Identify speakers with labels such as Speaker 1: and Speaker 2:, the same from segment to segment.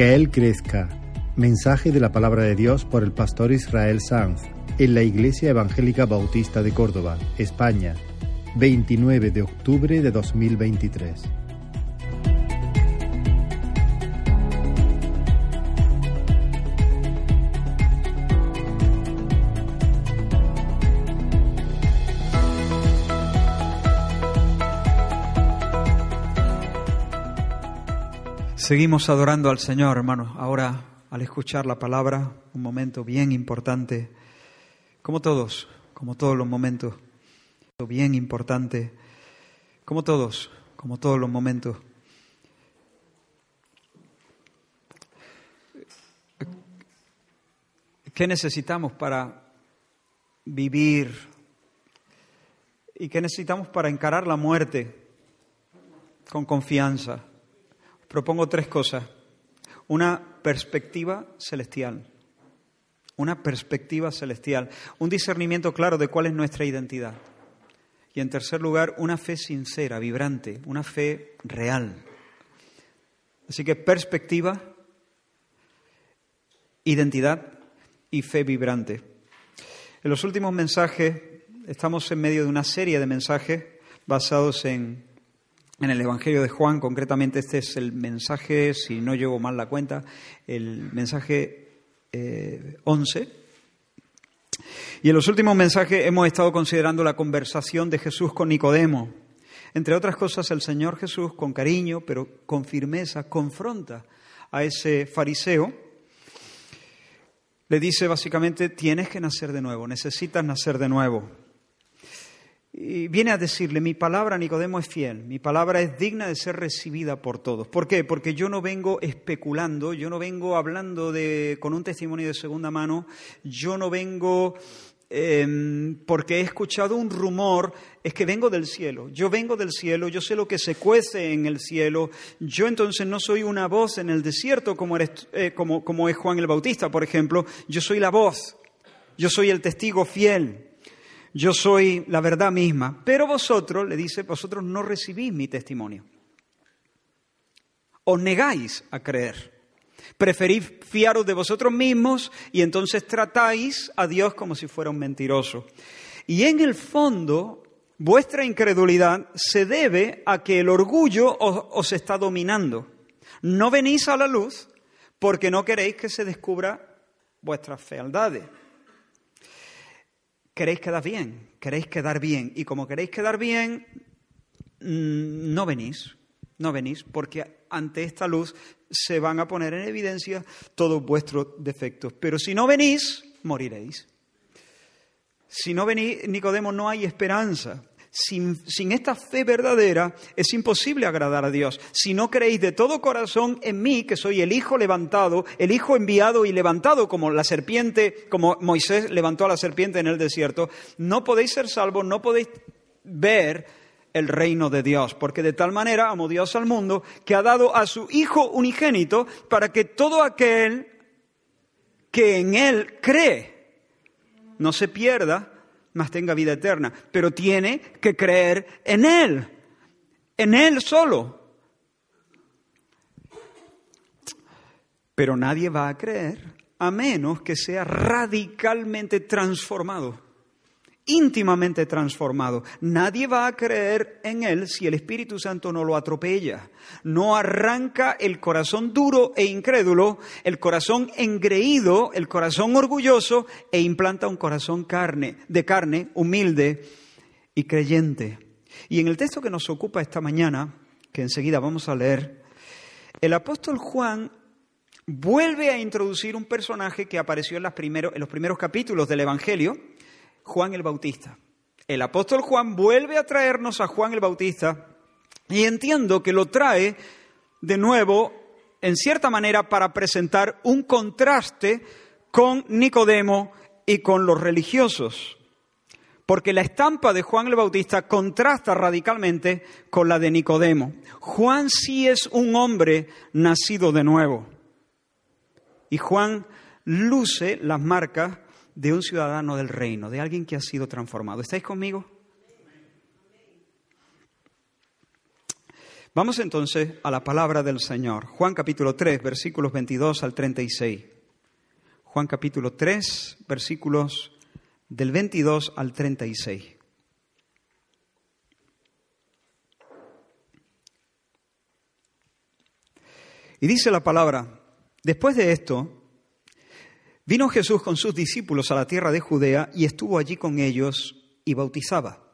Speaker 1: Que Él crezca. Mensaje de la palabra de Dios por el pastor Israel Sanz en la Iglesia Evangélica Bautista de Córdoba, España, 29 de octubre de 2023.
Speaker 2: Seguimos adorando al Señor, hermanos. Ahora, al escuchar la palabra, un momento bien importante, como todos, como todos los momentos, bien importante, como todos, como todos los momentos. ¿Qué necesitamos para vivir y qué necesitamos para encarar la muerte con confianza? Propongo tres cosas. Una perspectiva celestial. Una perspectiva celestial. Un discernimiento claro de cuál es nuestra identidad. Y en tercer lugar, una fe sincera, vibrante, una fe real. Así que perspectiva, identidad y fe vibrante. En los últimos mensajes, estamos en medio de una serie de mensajes basados en en el Evangelio de Juan, concretamente este es el mensaje, si no llevo mal la cuenta, el mensaje 11. Eh, y en los últimos mensajes hemos estado considerando la conversación de Jesús con Nicodemo. Entre otras cosas, el Señor Jesús, con cariño, pero con firmeza, confronta a ese fariseo. Le dice básicamente, tienes que nacer de nuevo, necesitas nacer de nuevo. Y viene a decirle, mi palabra, Nicodemo, es fiel, mi palabra es digna de ser recibida por todos. ¿Por qué? Porque yo no vengo especulando, yo no vengo hablando de, con un testimonio de segunda mano, yo no vengo em, porque he escuchado un rumor, es que vengo del cielo, yo vengo del cielo, yo sé lo que se cuece en el cielo, yo entonces no soy una voz en el desierto como, eres, eh, como, como es Juan el Bautista, por ejemplo, yo soy la voz, yo soy el testigo fiel yo soy la verdad misma, pero vosotros, le dice, vosotros no recibís mi testimonio. Os negáis a creer. Preferís fiaros de vosotros mismos y entonces tratáis a Dios como si fuera un mentiroso. Y en el fondo, vuestra incredulidad se debe a que el orgullo os, os está dominando. No venís a la luz porque no queréis que se descubra vuestras fealdades queréis quedar bien, queréis quedar bien. Y como queréis quedar bien, mm, no venís, no venís, porque ante esta luz se van a poner en evidencia todos vuestros defectos. Pero si no venís, moriréis. Si no venís, Nicodemo, no hay esperanza. Sin, esta fe verdadera es imposible agradar a Dios. Si no creéis de todo corazón en mí, que soy el Hijo levantado, el Hijo enviado y levantado como la serpiente, como Moisés levantó a la serpiente en el desierto, no podéis ser salvos, no podéis ver el reino de Dios, porque de tal manera amó Dios al mundo que ha dado a su Hijo unigénito para que todo aquel que en Él cree no se pierda, más tenga vida eterna. Pero tiene que creer en Él, en Él solo. Pero nadie va a creer a menos que sea radicalmente transformado íntimamente transformado. Nadie va a creer en Él si el Espíritu Santo no lo atropella. No arranca el corazón duro e incrédulo, el corazón engreído, el corazón orgulloso e implanta un corazón carne, de carne, humilde y creyente. Y en el texto que nos ocupa esta mañana, que enseguida vamos a leer, el apóstol Juan vuelve a introducir un personaje que apareció en, en los primeros capítulos del Evangelio, Juan el Bautista. El apóstol Juan vuelve a traernos a Juan el Bautista y entiendo que lo trae de nuevo, en cierta manera, para presentar un contraste con Nicodemo y con los religiosos. Porque la estampa de Juan el Bautista contrasta radicalmente con la de Nicodemo. Juan sí es un hombre nacido de nuevo. Y Juan luce las marcas de un ciudadano del reino, de alguien que ha sido transformado. ¿Estáis conmigo? Vamos entonces a la palabra del Señor. Juan capítulo 3, versículos 22 al 36. Juan capítulo 3, versículos del 22 al 36. Y dice la palabra, después de esto, vino Jesús con sus discípulos a la tierra de Judea y estuvo allí con ellos y bautizaba.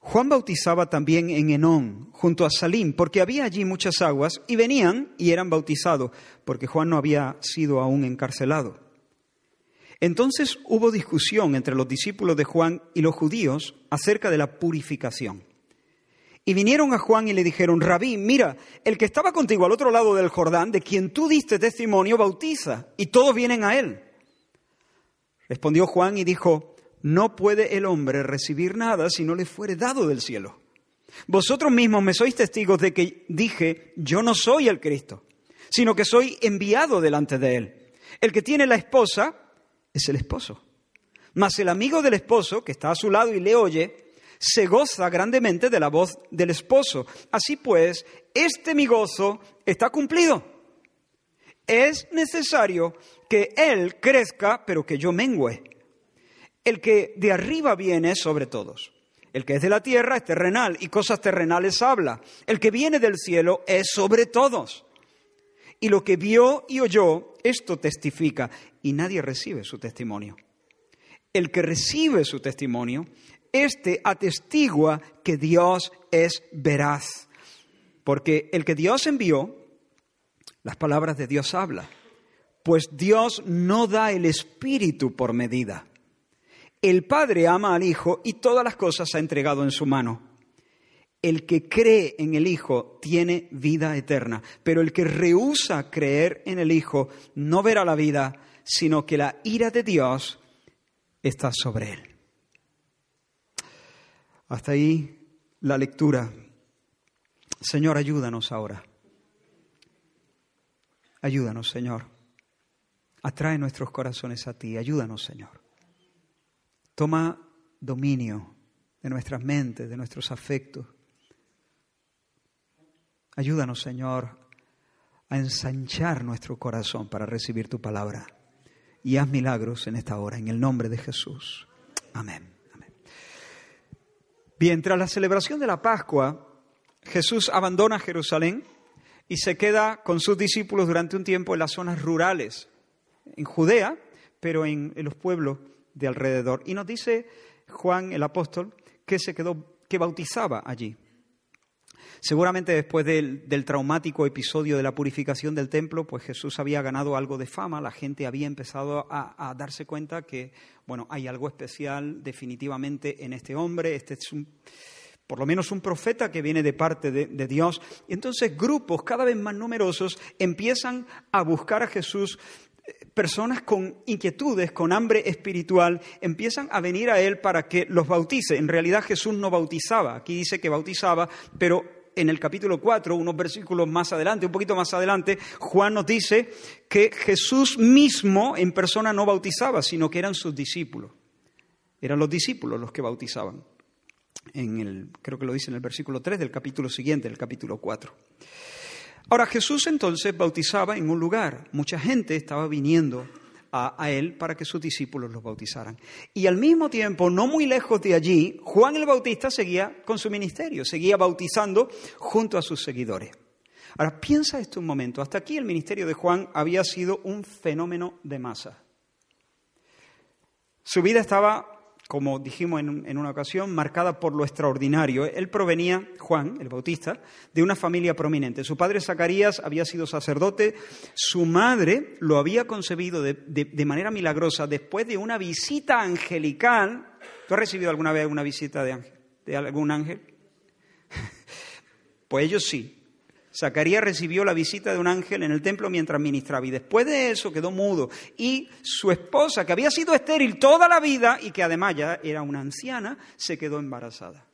Speaker 2: Juan bautizaba también en Enón, junto a Salim, porque había allí muchas aguas, y venían y eran bautizados, porque Juan no había sido aún encarcelado. Entonces hubo discusión entre los discípulos de Juan y los judíos acerca de la purificación. Y vinieron a Juan y le dijeron, Rabí, mira, el que estaba contigo al otro lado del Jordán, de quien tú diste testimonio, bautiza, y todos vienen a él. Respondió Juan y dijo, no puede el hombre recibir nada si no le fuere dado del cielo. Vosotros mismos me sois testigos de que dije, yo no soy el Cristo, sino que soy enviado delante de él. El que tiene la esposa es el esposo. Mas el amigo del esposo, que está a su lado y le oye, se goza grandemente de la voz del esposo. Así pues, este mi gozo está cumplido. Es necesario que Él crezca, pero que yo mengüe. El que de arriba viene sobre todos. El que es de la tierra es terrenal y cosas terrenales habla. El que viene del cielo es sobre todos. Y lo que vio y oyó, esto testifica, y nadie recibe su testimonio. El que recibe su testimonio este atestigua que Dios es veraz. Porque el que Dios envió, las palabras de Dios habla. Pues Dios no da el Espíritu por medida. El Padre ama al Hijo y todas las cosas ha entregado en su mano. El que cree en el Hijo tiene vida eterna, pero el que rehúsa creer en el Hijo no verá la vida, sino que la ira de Dios está sobre él. Hasta ahí la lectura. Señor, ayúdanos ahora. Ayúdanos, Señor. Atrae nuestros corazones a ti. Ayúdanos, Señor. Toma dominio de nuestras mentes, de nuestros afectos. Ayúdanos, Señor, a ensanchar nuestro corazón para recibir tu palabra. Y haz milagros en esta hora, en el nombre de Jesús. Amén. Bien, tras la celebración de la Pascua, Jesús abandona Jerusalén y se queda con sus discípulos durante un tiempo en las zonas rurales, en Judea, pero en, los pueblos de alrededor. Y nos dice Juan el apóstol que se quedó, que bautizaba allí. Seguramente después del, traumático episodio de la purificación del templo, pues Jesús había ganado algo de fama, la gente había empezado a, darse cuenta que, bueno, hay algo especial definitivamente en este hombre, este es un, por lo menos un profeta que viene de parte de, de Dios. Y entonces grupos cada vez más numerosos empiezan a buscar a Jesús personas con inquietudes, con hambre espiritual, empiezan a venir a Él para que los bautice. En realidad Jesús no bautizaba, aquí dice que bautizaba, pero en el capítulo 4, unos versículos más adelante, un poquito más adelante, Juan nos dice que Jesús mismo en persona no bautizaba, sino que eran sus discípulos. Eran los discípulos los que bautizaban. En el, creo que lo dice en el versículo 3 del capítulo siguiente, el capítulo 4. Ahora Jesús entonces bautizaba en un lugar. Mucha gente estaba viniendo a, él para que sus discípulos los bautizaran. Y al mismo tiempo, no muy lejos de allí, Juan el Bautista seguía con su ministerio, seguía bautizando junto a sus seguidores. Ahora, piensa esto un momento. Hasta aquí el ministerio de Juan había sido un fenómeno de masa. Su vida estaba como dijimos en, una ocasión, marcada por lo extraordinario. Él provenía, Juan, el Bautista, de una familia prominente. Su padre Zacarías había sido sacerdote, su madre lo había concebido de, manera milagrosa después de una visita angelical. ¿Tú has recibido alguna vez una visita de, ángel, de algún ángel? pues ellos sí. Zacarías recibió la visita de un ángel en el templo mientras ministraba y después de eso quedó mudo. Y su esposa, que había sido estéril toda la vida y que además ya era una anciana, se quedó embarazada.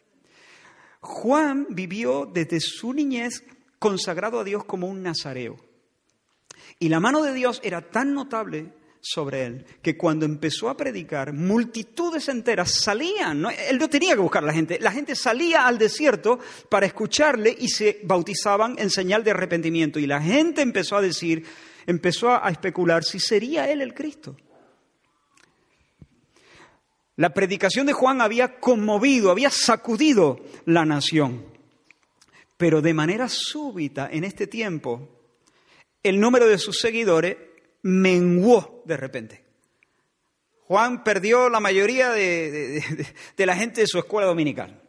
Speaker 2: Juan vivió desde su niñez consagrado a Dios como un nazareo. Y la mano de Dios era tan notable sobre él, que cuando empezó a predicar, multitudes enteras salían, él no tenía que buscar a la gente, la gente salía al desierto para escucharle y se bautizaban en señal de arrepentimiento. Y la gente empezó a decir, empezó a especular si sería él el Cristo. La predicación de Juan había conmovido, había sacudido la nación. Pero de manera súbita en este tiempo, el número de sus seguidores menguó de repente. Juan perdió la mayoría de, la gente de su escuela dominical.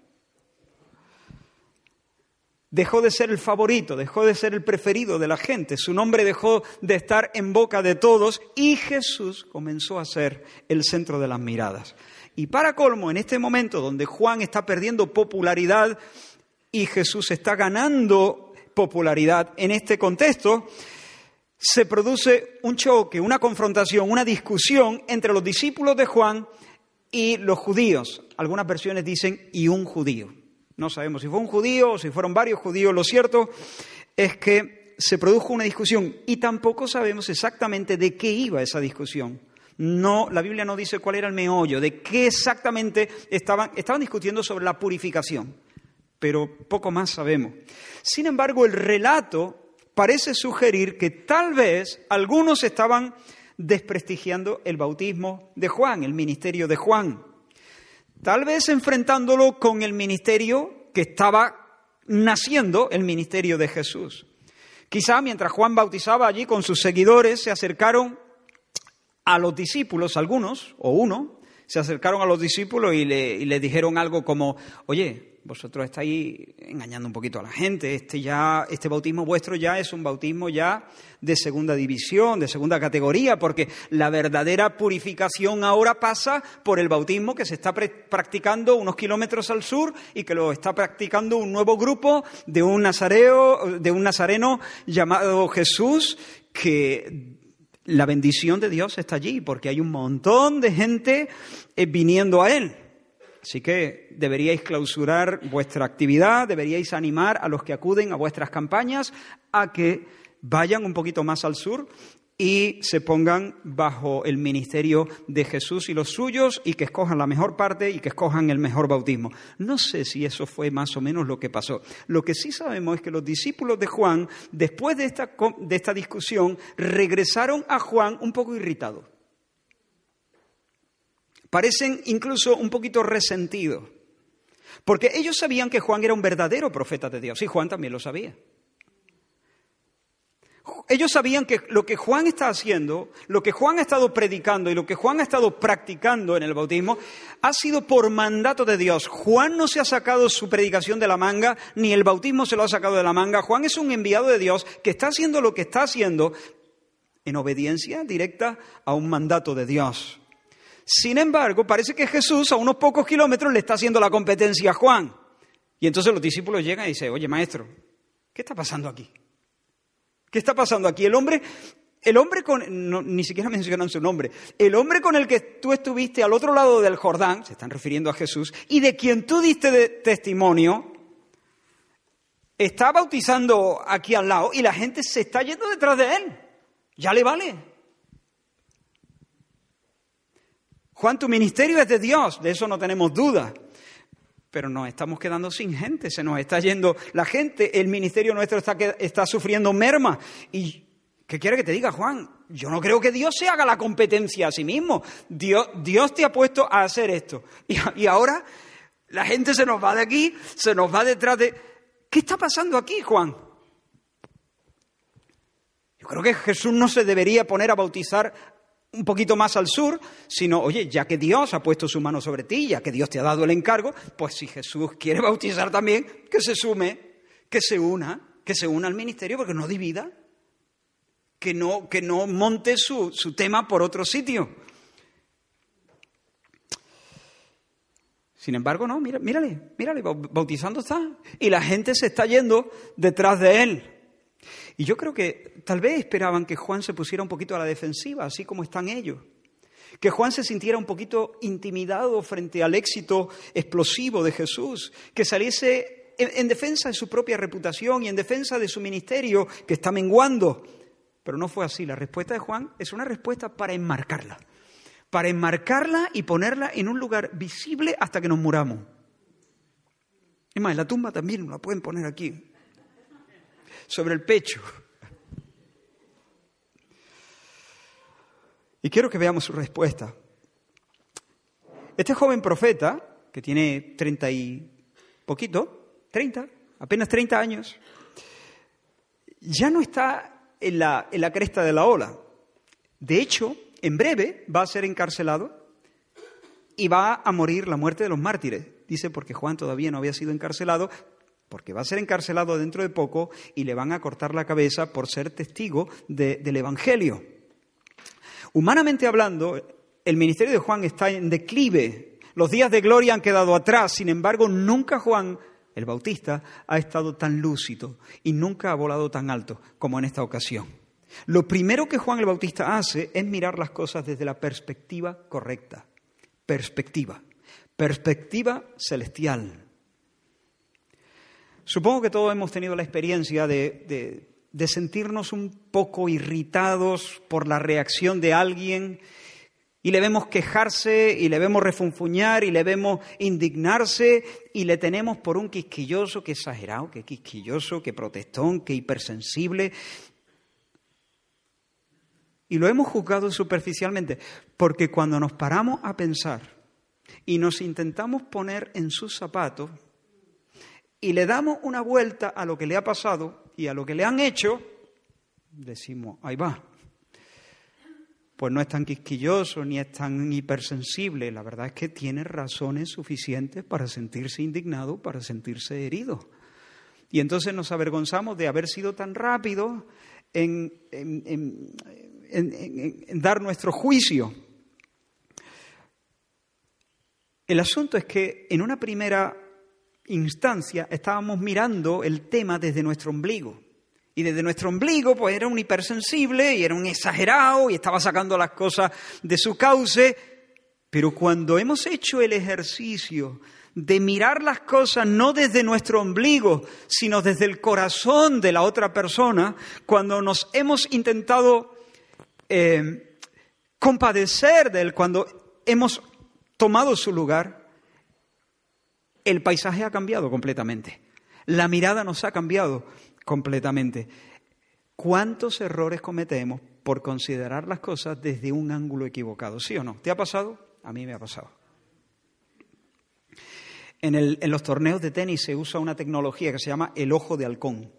Speaker 2: Dejó de ser el favorito, dejó de ser el preferido de la gente, su nombre dejó de estar en boca de todos y Jesús comenzó a ser el centro de las miradas. Y para colmo, en este momento donde Juan está perdiendo popularidad y Jesús está ganando popularidad en este contexto, se produce un choque, una confrontación, una discusión entre los discípulos de Juan y los judíos. Algunas versiones dicen y un judío. No sabemos si fue un judío o si fueron varios judíos. Lo cierto es que se produjo una discusión y tampoco sabemos exactamente de qué iba esa discusión. No, la Biblia no dice cuál era el meollo, de qué exactamente estaban, estaban discutiendo sobre la purificación, pero poco más sabemos. Sin embargo, el relato parece sugerir que tal vez algunos estaban desprestigiando el bautismo de Juan, el ministerio de Juan. Tal vez enfrentándolo con el ministerio que estaba naciendo, el ministerio de Jesús. Quizá mientras Juan bautizaba allí con sus seguidores, se acercaron a los discípulos, algunos, o uno, se acercaron a los discípulos y le, dijeron algo como, oye, vosotros estáis engañando un poquito a la gente. Este, ya, este bautismo vuestro ya es un bautismo ya de segunda división, de segunda categoría, porque la verdadera purificación ahora pasa por el bautismo que se está practicando unos kilómetros al sur y que lo está practicando un nuevo grupo de un nazareo, de un nazareno llamado Jesús, que la bendición de Dios está allí, porque hay un montón de gente eh, viniendo a él. Así que deberíais clausurar vuestra actividad, deberíais animar a los que acuden a vuestras campañas a que vayan un poquito más al sur y se pongan bajo el ministerio de Jesús y los suyos y que escojan la mejor parte y que escojan el mejor bautismo. No sé si eso fue más o menos lo que pasó. Lo que sí sabemos es que los discípulos de Juan, después de esta, de esta discusión, regresaron a Juan un poco irritados. Parecen incluso un poquito resentidos, porque ellos sabían que Juan era un verdadero profeta de Dios, y Juan también lo sabía. Ellos sabían que lo que Juan está haciendo, lo que Juan ha estado predicando y lo que Juan ha estado practicando en el bautismo, ha sido por mandato de Dios. Juan no se ha sacado su predicación de la manga, ni el bautismo se lo ha sacado de la manga. Juan es un enviado de Dios que está haciendo lo que está haciendo en obediencia directa a un mandato de Dios. Sin embargo, parece que Jesús a unos pocos kilómetros le está haciendo la competencia a Juan. Y entonces los discípulos llegan y dicen, oye maestro, ¿qué está pasando aquí? ¿Qué está pasando aquí? El hombre, el hombre con, ni siquiera mencionan su nombre, el hombre con el que tú estuviste al otro lado del Jordán, se están refiriendo a Jesús, y de quien tú diste testimonio, está bautizando aquí al lado y la gente se está yendo detrás de él. Ya le vale. Juan, tu ministerio es de Dios, de eso no tenemos duda. Pero nos estamos quedando sin gente, se nos está yendo la gente, el ministerio nuestro está, está sufriendo merma. ¿Y qué quiere que te diga, Juan? Yo no creo que Dios se haga la competencia a sí mismo. Dios, Dios te ha puesto a hacer esto. Y, y ahora la gente se nos va de aquí, se nos va detrás de... ¿Qué está pasando aquí, Juan? Yo creo que Jesús no se debería poner a bautizar un poquito más al sur, sino, oye, ya que Dios ha puesto su mano sobre ti, ya que Dios te ha dado el encargo, pues si Jesús quiere bautizar también, que se sume, que se una, que se una al ministerio, porque no divida, que no, que no monte su, su tema por otro sitio. Sin embargo, no, mírale, mírale, bautizando está. Y la gente se está yendo detrás de él. Y yo creo que tal vez esperaban que Juan se pusiera un poquito a la defensiva, así como están ellos. Que Juan se sintiera un poquito intimidado frente al éxito explosivo de Jesús, que saliese en, defensa de su propia reputación y en defensa de su ministerio que está menguando. pero no fue así. La respuesta de Juan es una respuesta para enmarcarla, para enmarcarla y ponerla en un lugar visible hasta que nos muramos. Es más, la tumba también la pueden poner aquí, sobre el pecho. Y quiero que veamos su respuesta. Este joven profeta, que tiene treinta y poquito, treinta, apenas treinta años, ya no está en la, en la cresta de la ola. De hecho, en breve va a ser encarcelado y va a morir la muerte de los mártires. Dice porque Juan todavía no había sido encarcelado, porque va a ser encarcelado dentro de poco y le van a cortar la cabeza por ser testigo del Evangelio. Humanamente hablando, el ministerio de Juan está en declive. Los días de gloria han quedado atrás. Sin embargo, nunca Juan, el Bautista, ha estado tan lúcido y nunca ha volado tan alto como en esta ocasión. Lo primero que Juan el Bautista hace es mirar las cosas desde la perspectiva correcta. Perspectiva. Perspectiva celestial. Supongo que todos hemos tenido la experiencia de, de sentirnos un poco irritados por la reacción de alguien y le vemos quejarse y le vemos refunfuñar y le vemos indignarse y le tenemos por un quisquilloso, que exagerado, que quisquilloso, que protestón, que hipersensible. Y lo hemos juzgado superficialmente, porque cuando nos paramos a pensar y nos intentamos poner en sus zapatos y le damos una vuelta a lo que le ha pasado, y a lo que le han hecho, decimos, ahí va. Pues no es tan quisquilloso ni es tan hipersensible. La verdad es que tiene razones suficientes para sentirse indignado, para sentirse herido. Y entonces nos avergonzamos de haber sido tan rápidos en, en, dar nuestro juicio. El asunto es que en una primera instancia estábamos mirando el tema desde nuestro ombligo. Y desde nuestro ombligo, pues era un hipersensible y era un exagerado y estaba sacando las cosas de su cauce. Pero cuando hemos hecho el ejercicio de mirar las cosas no desde nuestro ombligo, sino desde el corazón de la otra persona, cuando nos hemos intentado eh, compadecer de él, cuando hemos tomado su lugar, el paisaje ha cambiado completamente. La mirada nos ha cambiado completamente. ¿Cuántos errores cometemos por considerar las cosas desde un ángulo equivocado? ¿Sí o no? ¿Te ha pasado? A mí me ha pasado. En, en los torneos de tenis se usa una tecnología que se llama el ojo de halcón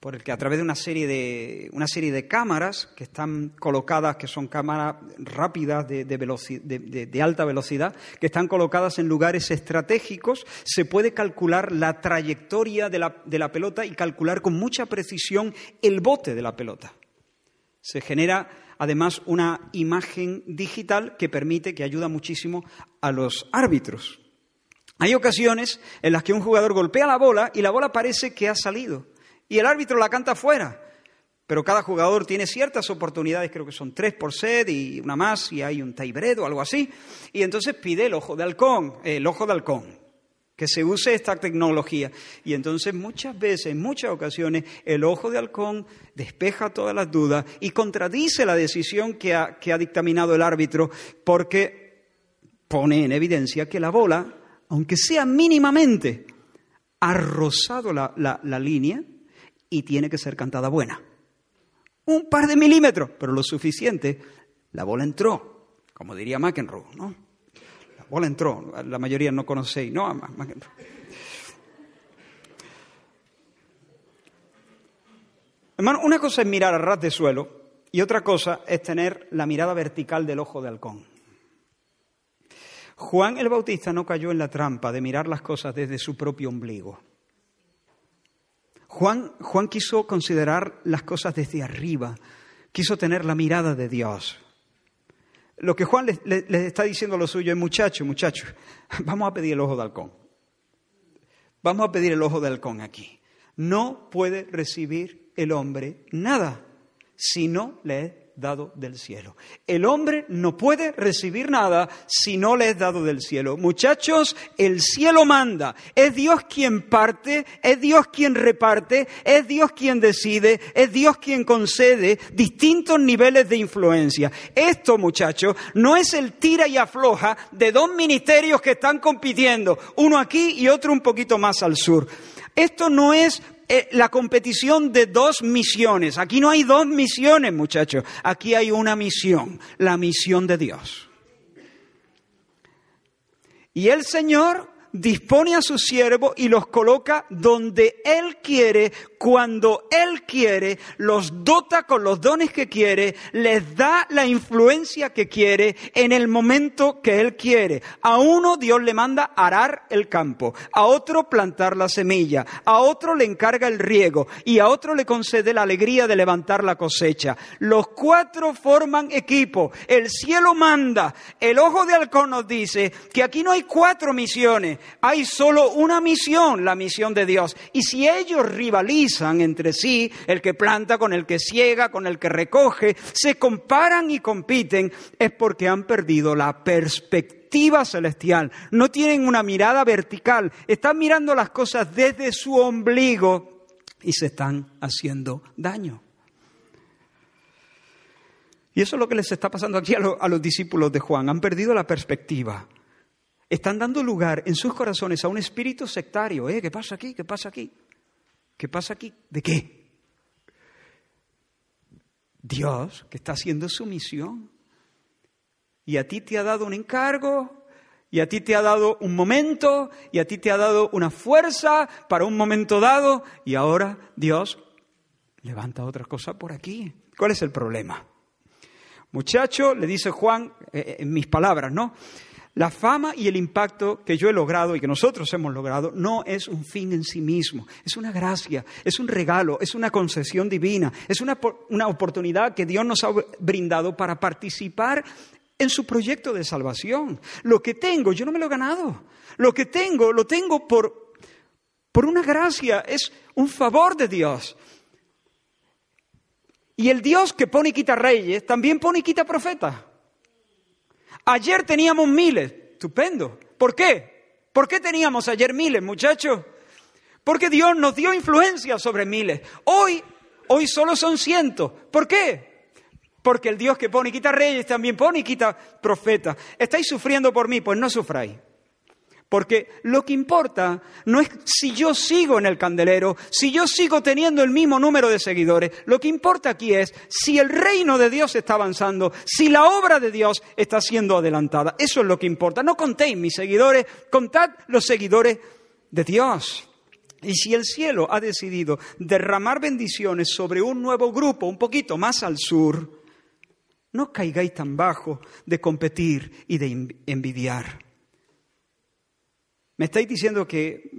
Speaker 2: por el que a través de una serie de, una serie de cámaras que están colocadas, que son cámaras rápidas de, de, alta velocidad, que están colocadas en lugares estratégicos, se puede calcular la trayectoria de la, de la pelota y calcular con mucha precisión el bote de la pelota. Se genera además una imagen digital que permite, que ayuda muchísimo a los árbitros. Hay ocasiones en las que un jugador golpea la bola y la bola parece que ha salido y el árbitro la canta fuera. Pero cada jugador tiene ciertas oportunidades, creo que son tres por set y una más, y hay un tiebreak o algo así. Y entonces pide el ojo de halcón, el ojo de halcón, que se use esta tecnología. Y entonces muchas veces, en muchas ocasiones, el ojo de halcón despeja todas las dudas y contradice la decisión que ha, dictaminado el árbitro, porque pone en evidencia que la bola, aunque sea mínimamente, ha rozado la línea y tiene que ser cantada buena. Un par de milímetros, pero lo suficiente. La bola entró, como diría McEnroe, ¿no? La bola entró, la mayoría no conocéis, ¿no? McEnroe. Hermano, una cosa es mirar a ras de suelo y otra cosa es tener la mirada vertical del ojo de halcón. Juan el Bautista no cayó en la trampa de mirar las cosas desde su propio ombligo. Juan, Juan quiso considerar las cosas desde arriba, quiso tener la mirada de Dios. Lo que Juan les, está diciendo a lo suyo es, muchachos, muchachos, vamos a pedir el ojo de halcón. Vamos a pedir el ojo de halcón aquí. No puede recibir el hombre nada si no le dado del cielo. El hombre no puede recibir nada si no le es dado del cielo. Muchachos, el cielo manda. Es Dios quien parte, es Dios quien reparte, es Dios quien decide, es Dios quien concede distintos niveles de influencia. Esto, muchachos, no es el tira y afloja de dos ministerios que están compitiendo, uno aquí y otro un poquito más al sur. Esto no es eh, la competición de dos misiones. Aquí no hay dos misiones, muchachos. Aquí hay una misión, la misión de Dios. Y el Señor dispone a sus siervos y los coloca donde Él quiere, cuando Él quiere, los dota con los dones que quiere, les da la influencia que quiere en el momento que Él quiere. A uno Dios le manda arar el campo, a otro plantar la semilla, a otro le encarga el riego y a otro le concede la alegría de levantar la cosecha. Los cuatro forman equipo, el cielo manda, el ojo de halcón nos dice que aquí no hay cuatro misiones, hay solo una misión, la misión de Dios. Y si ellos rivalizan entre sí, el que planta con el que ciega, con el que recoge, se comparan y compiten, es porque han perdido la perspectiva celestial. No tienen una mirada vertical, están mirando las cosas desde su ombligo y se están haciendo daño. Y eso es lo que les está pasando aquí a, a los discípulos de Juan. Han perdido la perspectiva están dando lugar en sus corazones a un espíritu sectario. ¿Eh? ¿Qué pasa aquí? ¿Qué pasa aquí? ¿Qué pasa aquí? ¿De qué? Dios que está haciendo su misión. Y a ti te ha dado un encargo, y a ti te ha dado un momento, y a ti te ha dado una fuerza para un momento dado, y ahora Dios levanta otra cosa por aquí. ¿Cuál es el problema? Muchacho, le dice Juan, eh, eh, en mis palabras, ¿no? La fama y el impacto que yo he logrado y que nosotros hemos logrado no es un fin en sí mismo, es una gracia, es un regalo, es una concesión divina, es una, una oportunidad que Dios nos ha brindado para participar en su proyecto de salvación. Lo que tengo, yo no me lo he ganado. Lo que tengo, lo tengo por, por una gracia, es un favor de Dios. Y el Dios que pone y quita reyes, también pone y quita profetas. Ayer teníamos miles, estupendo. ¿Por qué? ¿Por qué teníamos ayer miles, muchachos? Porque Dios nos dio influencia sobre miles. Hoy, hoy solo son cientos. ¿Por qué? Porque el Dios que pone y quita reyes también pone y quita profetas. ¿Estáis sufriendo por mí? Pues no sufráis. Porque lo que importa no es si yo sigo en el candelero, si yo sigo teniendo el mismo número de seguidores. Lo que importa aquí es si el reino de Dios está avanzando, si la obra de Dios está siendo adelantada. Eso es lo que importa. No contéis mis seguidores, contad los seguidores de Dios. Y si el cielo ha decidido derramar bendiciones sobre un nuevo grupo un poquito más al sur, no caigáis tan bajo de competir y de envidiar. Me estáis diciendo que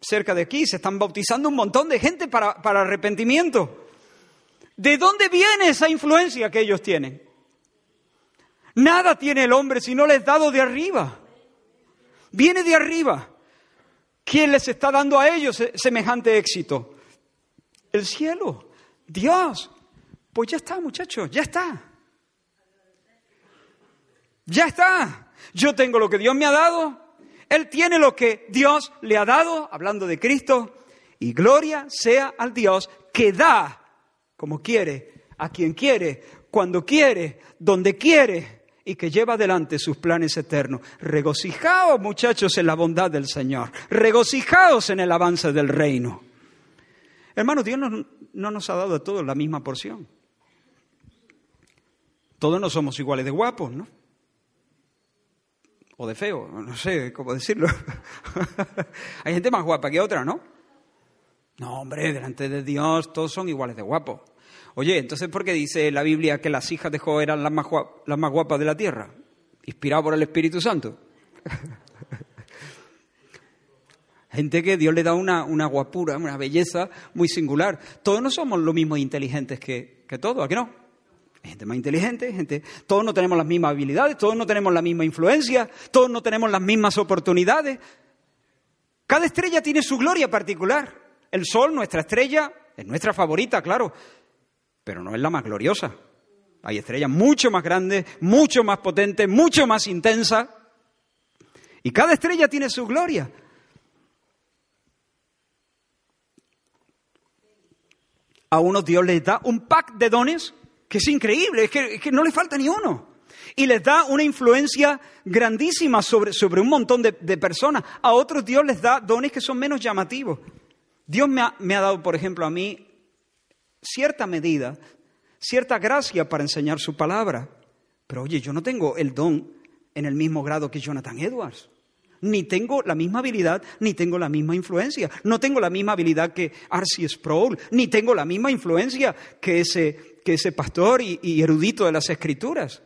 Speaker 2: cerca de aquí se están bautizando un montón de gente para, arrepentimiento. ¿De dónde viene esa influencia que ellos tienen? Nada tiene el hombre si no les dado de arriba. Viene de arriba. ¿Quién les está dando a ellos semejante éxito? El cielo, Dios. Pues ya está, muchachos, ya está. Ya está. Yo tengo lo que Dios me ha dado, él tiene lo que Dios le ha dado, hablando de Cristo, y gloria sea al Dios que da como quiere, a quien quiere, cuando quiere, donde quiere, y que lleva adelante sus planes eternos. Regocijaos, muchachos, en la bondad del Señor. Regocijaos en el avance del reino. Hermanos, Dios no, no nos ha dado a todos la misma porción. Todos no somos iguales de guapos, ¿no? O de feo, no sé cómo decirlo. Hay gente más guapa que otra, ¿no? No, hombre, delante de Dios todos son iguales de guapos. Oye, entonces, ¿por qué dice la Biblia que las hijas de Job eran las más, guapas, las más guapas de la tierra? Inspirado por el Espíritu Santo. Gente que Dios le da una, una, guapura, una belleza muy singular. Todos no somos lo mismo inteligentes que, que todos, ¿a qué no? Gente más inteligente, gente, todos no tenemos las mismas habilidades, todos no tenemos la misma influencia, todos no tenemos las mismas oportunidades. Cada estrella tiene su gloria particular. El sol, nuestra estrella, es nuestra favorita, claro, pero no es la más gloriosa. Hay estrellas mucho más grandes, mucho más potentes, mucho más intensas. Y cada estrella tiene su gloria. A unos Dios les da un pack de dones que es increíble, es que, no le falta ni uno. Y les da una influencia grandísima sobre, sobre un montón de, personas. A otros Dios les da dones que son menos llamativos. Dios me ha, me ha dado, por ejemplo, a mí cierta medida, cierta gracia para enseñar su palabra. Pero oye, yo no tengo el don en el mismo grado que Jonathan Edwards ni tengo la misma habilidad, ni tengo la misma influencia. No tengo la misma habilidad que Arcee Sproul, ni tengo la misma influencia que ese, que ese pastor y, erudito de las escrituras.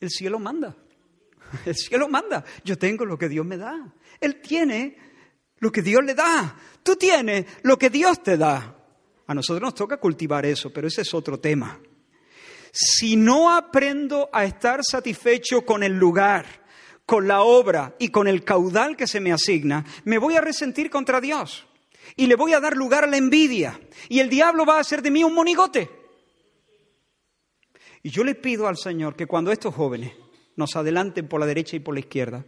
Speaker 2: El cielo manda. El cielo manda. Yo tengo lo que Dios me da. Él tiene lo que Dios le da. Tú tienes lo que Dios te da. A nosotros nos toca cultivar eso, pero ese es otro tema si no aprendo a estar satisfecho con el lugar, con la obra y con el caudal que se me asigna, me voy a resentir contra Dios y le voy a dar lugar a la envidia y el diablo va a hacer de mí un monigote. Y yo le pido al Señor que cuando estos jóvenes nos adelanten por la derecha y por la izquierda,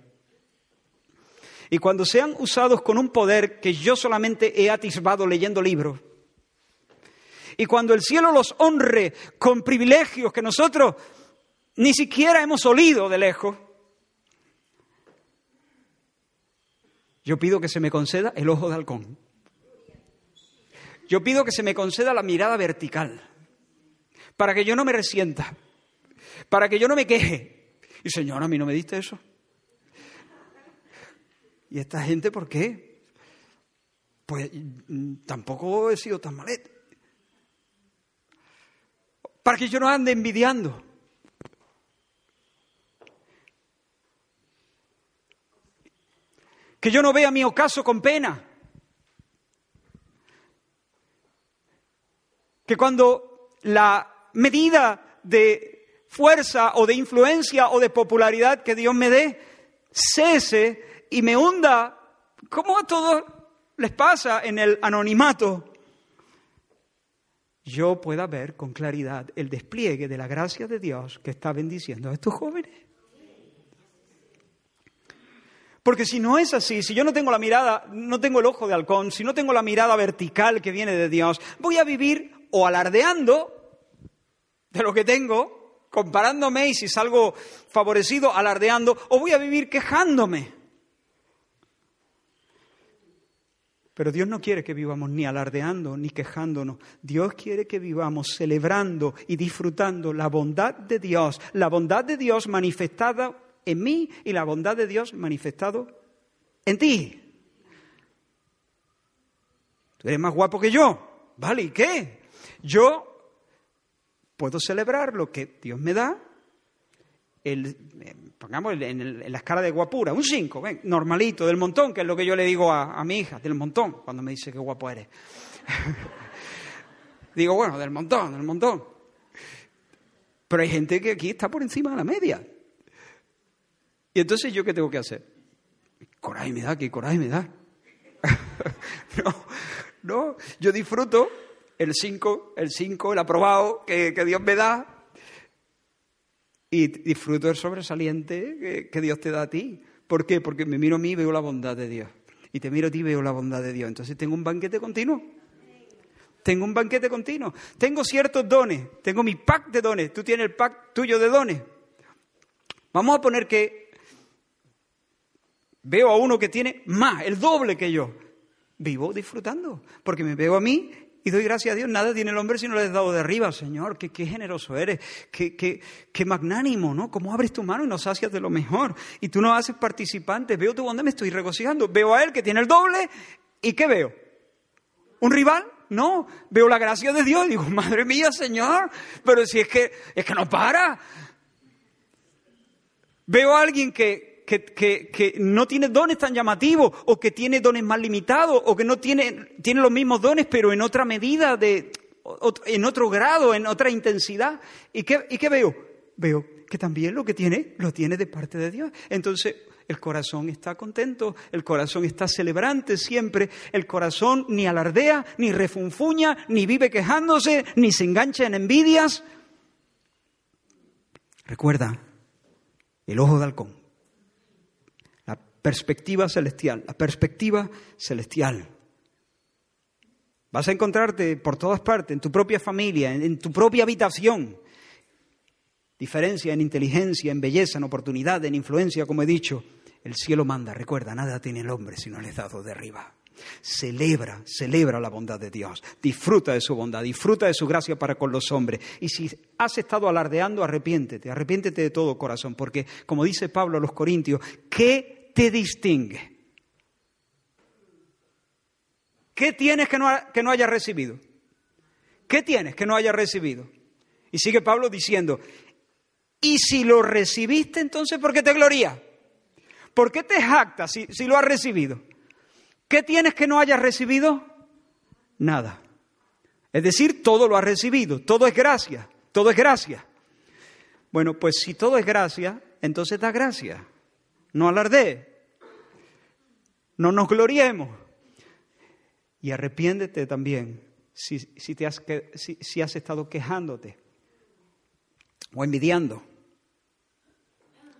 Speaker 2: y cuando sean usados con un poder que yo solamente he atisbado leyendo libros, y cuando el cielo los honre con privilegios que nosotros ni siquiera hemos olido de lejos, yo pido que se me conceda el ojo de halcón. Yo pido que se me conceda la mirada vertical, para que yo no me resienta, para que yo no me queje. Y Señor, a mí no me diste eso. ¿Y esta gente por qué? Pues mm, tampoco he sido tan malet para que yo no ande envidiando. Que yo no vea mi ocaso con pena. Que cuando la medida de fuerza o de influencia o de popularidad que Dios me dé cese y me hunda, como a todos les pasa en el anonimato, yo pueda ver con claridad el despliegue de la gracia de Dios que está bendiciendo a estos jóvenes. Porque si no es así, si yo no tengo la mirada, no tengo el ojo de halcón, si no tengo la mirada vertical que viene de Dios, voy a vivir o alardeando de lo que tengo, comparándome y si salgo favorecido, alardeando, o voy a vivir quejándome. Pero Dios no quiere que vivamos ni alardeando ni quejándonos. Dios quiere que vivamos celebrando y disfrutando la bondad de Dios, la bondad de Dios manifestada en mí y la bondad de Dios manifestado en ti. Tú eres más guapo que yo, ¿vale? ¿Y qué? Yo puedo celebrar lo que Dios me da el, eh, pongamos en, la escala de guapura, un 5, normalito, del montón, que es lo que yo le digo a, mi hija, del montón, cuando me dice que guapo eres. digo, bueno, del montón, del montón. Pero hay gente que aquí está por encima de la media. Y entonces, ¿yo qué tengo que hacer? Coraje me da, que coraje me da. no, no, yo disfruto el 5, el 5, el aprobado que Dios me da, y disfruto del sobresaliente que Dios te da a ti. ¿Por qué? Porque me miro a mí y veo la bondad de Dios. Y te miro a ti y veo la bondad de Dios. Entonces tengo un banquete continuo. Tengo un banquete continuo. Tengo ciertos dones. Tengo mi pack de dones. Tú tienes el pack tuyo de dones. Vamos a poner que veo a uno que tiene más, el doble que yo. Vivo disfrutando. Porque me veo a mí y doy gracias a Dios, nada tiene el hombre si no le has dado de arriba, Señor, qué, qué generoso eres, qué, qué, qué, magnánimo, ¿no? Cómo abres tu mano y nos sacias de lo mejor. Y tú nos haces participantes, veo tu bondad, me estoy regocijando, veo a él que tiene el doble, ¿y qué veo? ¿Un rival? No, veo la gracia de Dios digo, madre mía, Señor, pero si es que, es que no para. Veo a alguien que, que, no tiene dones tan llamativos, o que tiene dones más limitados, o que no tiene, tiene los mismos dones, pero en otra medida, de, en otro grado, en otra intensidad. ¿Y qué, ¿Y qué veo? Veo que también lo que tiene, lo tiene de parte de Dios. Entonces, el corazón está contento, el corazón está celebrante siempre, el corazón ni alardea, ni refunfuña, ni vive quejándose, ni se engancha en envidias. Recuerda, el ojo de halcón, perspectiva celestial, la perspectiva celestial. Vas a encontrarte por todas partes, en tu propia familia, en, tu propia habitación. Diferencia en inteligencia, en belleza, en oportunidad, en influencia, como he dicho. El cielo manda, recuerda, nada tiene el hombre si no le es dado de arriba. Celebra, celebra la bondad de Dios. Disfruta de su bondad, disfruta de su gracia para con los hombres. Y si has estado alardeando, arrepiéntete, arrepiéntete de todo corazón, porque como dice Pablo a los Corintios, ¿qué te distingue? ¿Qué tienes que no, que no hayas recibido? ¿Qué tienes que no hayas recibido? Y sigue Pablo diciendo, y si lo recibiste, entonces, ¿por qué te gloria? ¿Por qué te jactas si, si lo has recibido? ¿Qué tienes que no hayas recibido? Nada. Es decir, todo lo has recibido, todo es gracia, todo es gracia. Bueno, pues si todo es gracia, entonces da gracia. No alardee, no nos gloriemos. Y arrepiéndete también si, si, te has, si, si has estado quejándote o envidiando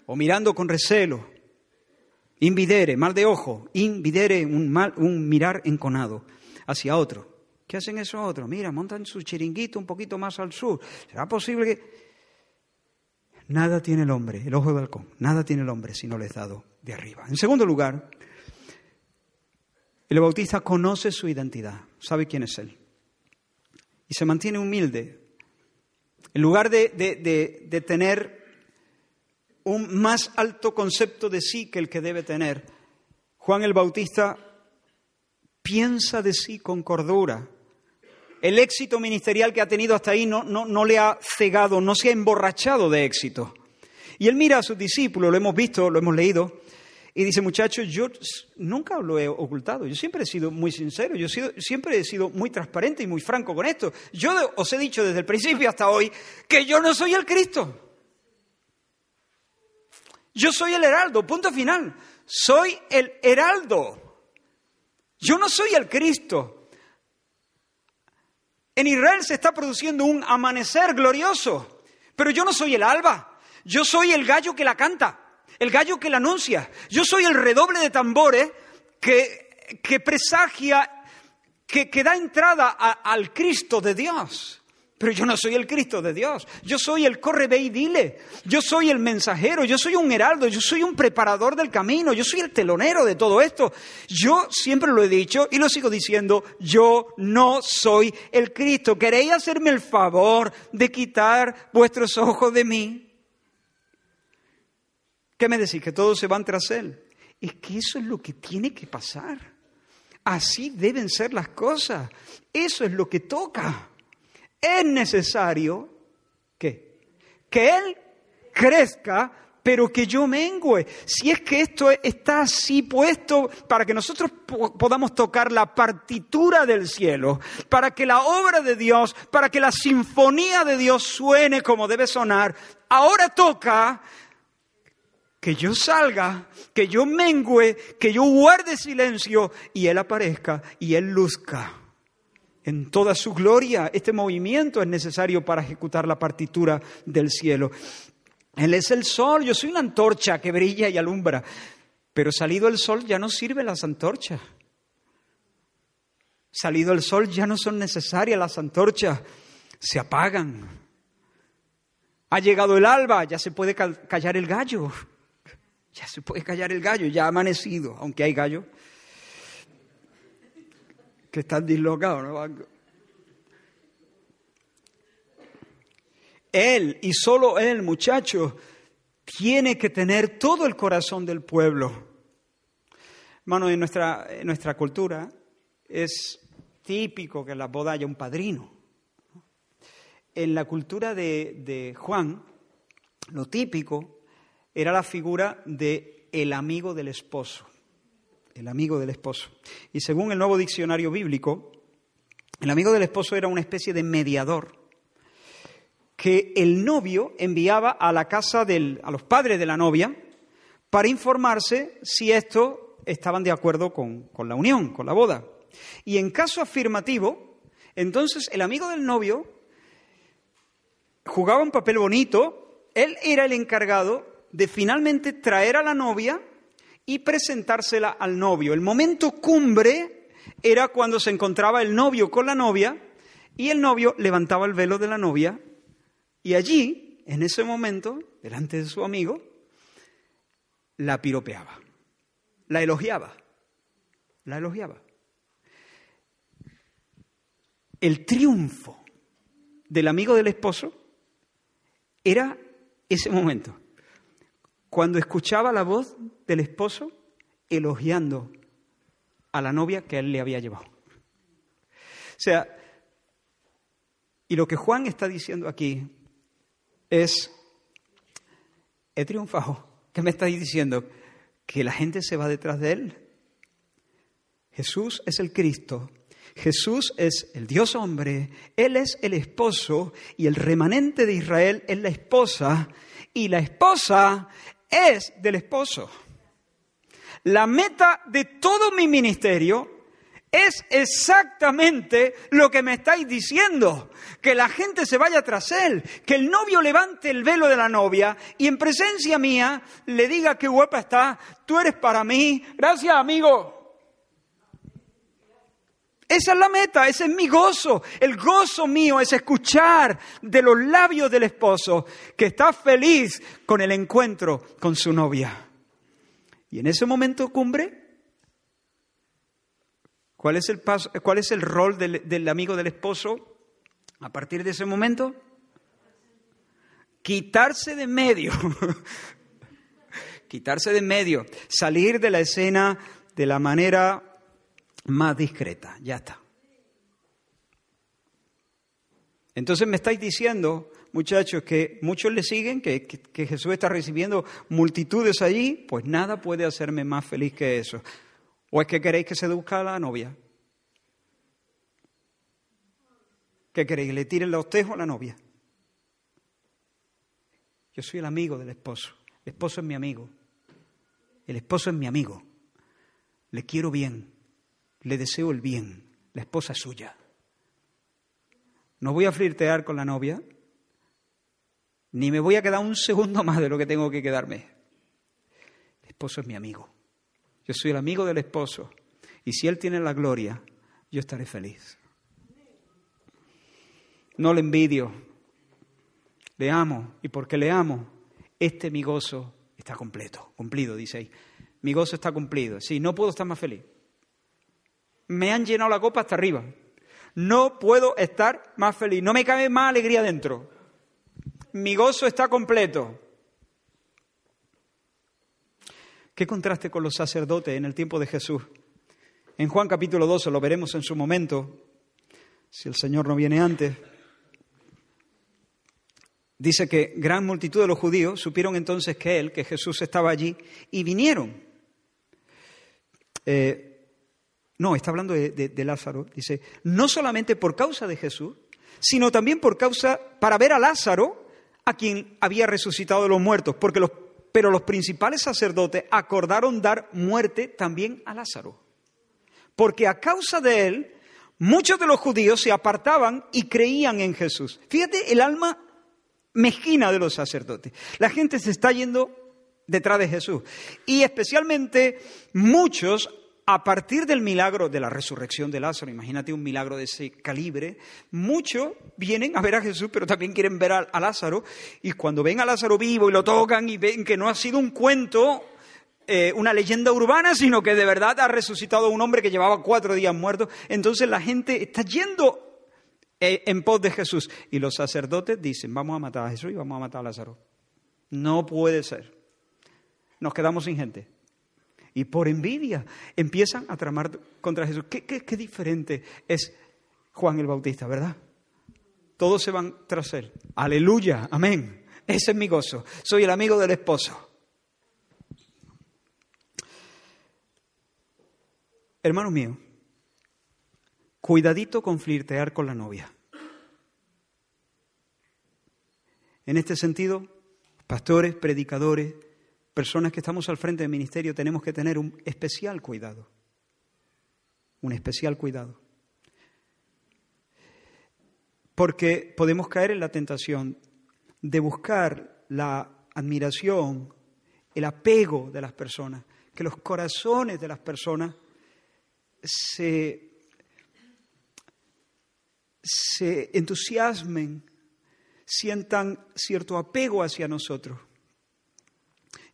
Speaker 2: o mirando con recelo Invidere, mal de ojo, invidere, un, mal, un mirar enconado hacia otro. ¿Qué hacen esos otros? Mira, montan su chiringuito un poquito más al sur. ¿Será posible que.? Nada tiene el hombre, el ojo de halcón, nada tiene el hombre si no le es dado de arriba. En segundo lugar, el bautista conoce su identidad, sabe quién es él. Y se mantiene humilde. En lugar de, de, de tener un más alto concepto de sí que el que debe tener. Juan el Bautista piensa de sí con cordura. El éxito ministerial que ha tenido hasta ahí no, no, le ha cegado, no se ha emborrachado de éxito. Y él mira a sus discípulos, lo hemos visto, lo hemos leído, y dice, muchachos, yo nunca lo he ocultado, yo siempre he sido muy sincero, yo siempre he sido muy transparente y muy franco con esto. Yo os he dicho desde el principio hasta hoy que yo no soy el Cristo. Yo soy el heraldo, punto final. Soy el heraldo. Yo no soy el Cristo. En Israel se está produciendo un amanecer glorioso, pero yo no soy el alba. Yo soy el gallo que la canta, el gallo que la anuncia. Yo soy el redoble de tambores que, que presagia, que, que da entrada al Cristo de Dios. Pero yo no soy el Cristo de Dios. Yo soy el corre, ve y dile. Yo soy el mensajero. Yo soy un heraldo. Yo soy un preparador del camino. Yo soy el telonero de todo esto. Yo siempre lo he dicho y lo sigo diciendo. Yo no soy el Cristo. ¿Queréis hacerme el favor de quitar vuestros ojos de mí? ¿Qué me decís? Que todos se van tras Él. Es que eso es lo que tiene que pasar. Así deben ser las cosas. Eso es lo que toca es necesario que, que Él crezca, pero que yo mengüe. Si es que esto está así puesto para que nosotros podamos tocar la partitura del cielo, para que la obra de Dios, para que la sinfonía de Dios suene como debe sonar, ahora toca que yo salga, que yo mengüe, que yo guarde silencio y Él aparezca y Él luzca en toda su gloria. Este movimiento es necesario para ejecutar la partitura del cielo. Él es el sol, yo soy una antorcha que brilla y alumbra, pero salido el sol ya no sirven las antorchas. Salido el sol ya no son necesarias las antorchas, se apagan. Ha llegado el alba, ya se puede callar el gallo. Ya se puede callar el gallo, ya ha amanecido, aunque hay gallo que están dislocados. ¿no? Él y solo él, muchacho, tiene que tener todo el corazón del pueblo. Hermano, en nuestra, en nuestra cultura es típico que en la boda haya un padrino. En la cultura de, de Juan, lo típico era la figura de el amigo del esposo el amigo del esposo. Y según el nuevo diccionario bíblico, el amigo del esposo era una especie de mediador que el novio enviaba a la casa de a los padres de la novia para informarse si estos estaban de acuerdo con, con la unión, con la boda. Y en caso afirmativo, entonces el amigo del novio jugaba un papel bonito, él era el encargado de finalmente traer a la novia y presentársela al novio. El momento cumbre era cuando se encontraba el novio con la novia y el novio levantaba el velo de la novia y allí, en ese momento, delante de su amigo, la piropeaba, la elogiaba, la elogiaba. El triunfo del amigo del esposo era ese momento, cuando escuchaba la voz del esposo elogiando a la novia que él le había llevado. O sea, y lo que Juan está diciendo aquí es, he triunfado. ¿Qué me estáis diciendo? ¿Que la gente se va detrás de él? Jesús es el Cristo. Jesús es el Dios hombre, Él es el esposo y el remanente de Israel es la esposa y la esposa es del esposo. La meta de todo mi ministerio es exactamente lo que me estáis diciendo, que la gente se vaya tras él, que el novio levante el velo de la novia y en presencia mía le diga qué guapa está, tú eres para mí, gracias amigo. Esa es la meta, ese es mi gozo. El gozo mío es escuchar de los labios del esposo que está feliz con el encuentro con su novia. Y en ese momento cumbre, ¿Cuál es el, paso, cuál es el rol del, del amigo del esposo a partir de ese momento? Quitarse de medio. Quitarse de medio. Salir de la escena de la manera más discreta. Ya está. Entonces me estáis diciendo, muchachos, que muchos le siguen, que, que, que, Jesús está recibiendo multitudes allí, pues nada puede hacerme más feliz que eso. ¿O es que queréis que seduzca a la novia? ¿Qué queréis? ¿Le tiren los tejos a la novia? Yo soy el amigo del esposo. El esposo es mi amigo. El esposo es mi amigo. Le quiero bien. Le deseo el bien. La esposa es suya. No voy a flirtear con la novia, ni me voy a quedar un segundo más de lo que tengo que quedarme. El esposo es mi amigo. Yo soy el amigo del esposo. Y si él tiene la gloria, yo estaré feliz. No le envidio. Le amo. Y porque le amo, este mi gozo está completo. Cumplido, dice ahí. Mi gozo está cumplido. Sí, no puedo estar más feliz. Me han llenado la copa hasta arriba. No puedo estar más feliz. No me cabe más alegría dentro. Mi gozo está completo. Qué contraste con los sacerdotes en el tiempo de Jesús. En Juan capítulo 12 lo veremos en su momento, si el Señor no viene antes. Dice que gran multitud de los judíos supieron entonces que Él, que Jesús estaba allí, y vinieron. Eh, no, está hablando de, Lázaro. Dice, no solamente por causa de Jesús, sino también por causa, para ver a Lázaro, a quien había resucitado de los muertos, porque los pero los principales sacerdotes acordaron dar muerte también a Lázaro. Porque a causa de él, muchos de los judíos se apartaban y creían en Jesús. Fíjate el alma mezquina de los sacerdotes. La gente se está yendo detrás de Jesús. Y especialmente muchos a partir del milagro de la resurrección de Lázaro, imagínate un milagro de ese calibre, muchos vienen a ver a Jesús, pero también quieren ver a, Lázaro, y cuando ven a Lázaro vivo y lo tocan y ven que no ha sido un cuento, eh, una leyenda urbana, sino que de verdad ha resucitado un hombre que llevaba cuatro días muerto, entonces la gente está yendo eh, en pos de Jesús. Y los sacerdotes dicen, vamos a matar a Jesús y vamos a matar a Lázaro. No puede ser. Nos quedamos sin gente y por envidia empiezan a tramar contra Jesús. ¿Qué, qué, qué diferente es Juan el Bautista, verdad? Todos se van tras él. Aleluya, amén. Ese es mi gozo. Soy el amigo del esposo. Hermano mío, cuidadito con flirtear con la novia. En este sentido, pastores, predicadores, personas que estamos al frente del ministerio tenemos que tener un especial cuidado. Un especial cuidado. Porque podemos caer en la tentación de buscar la admiración, el apego de las personas, que los corazones de las personas se, se entusiasmen, sientan cierto apego hacia nosotros.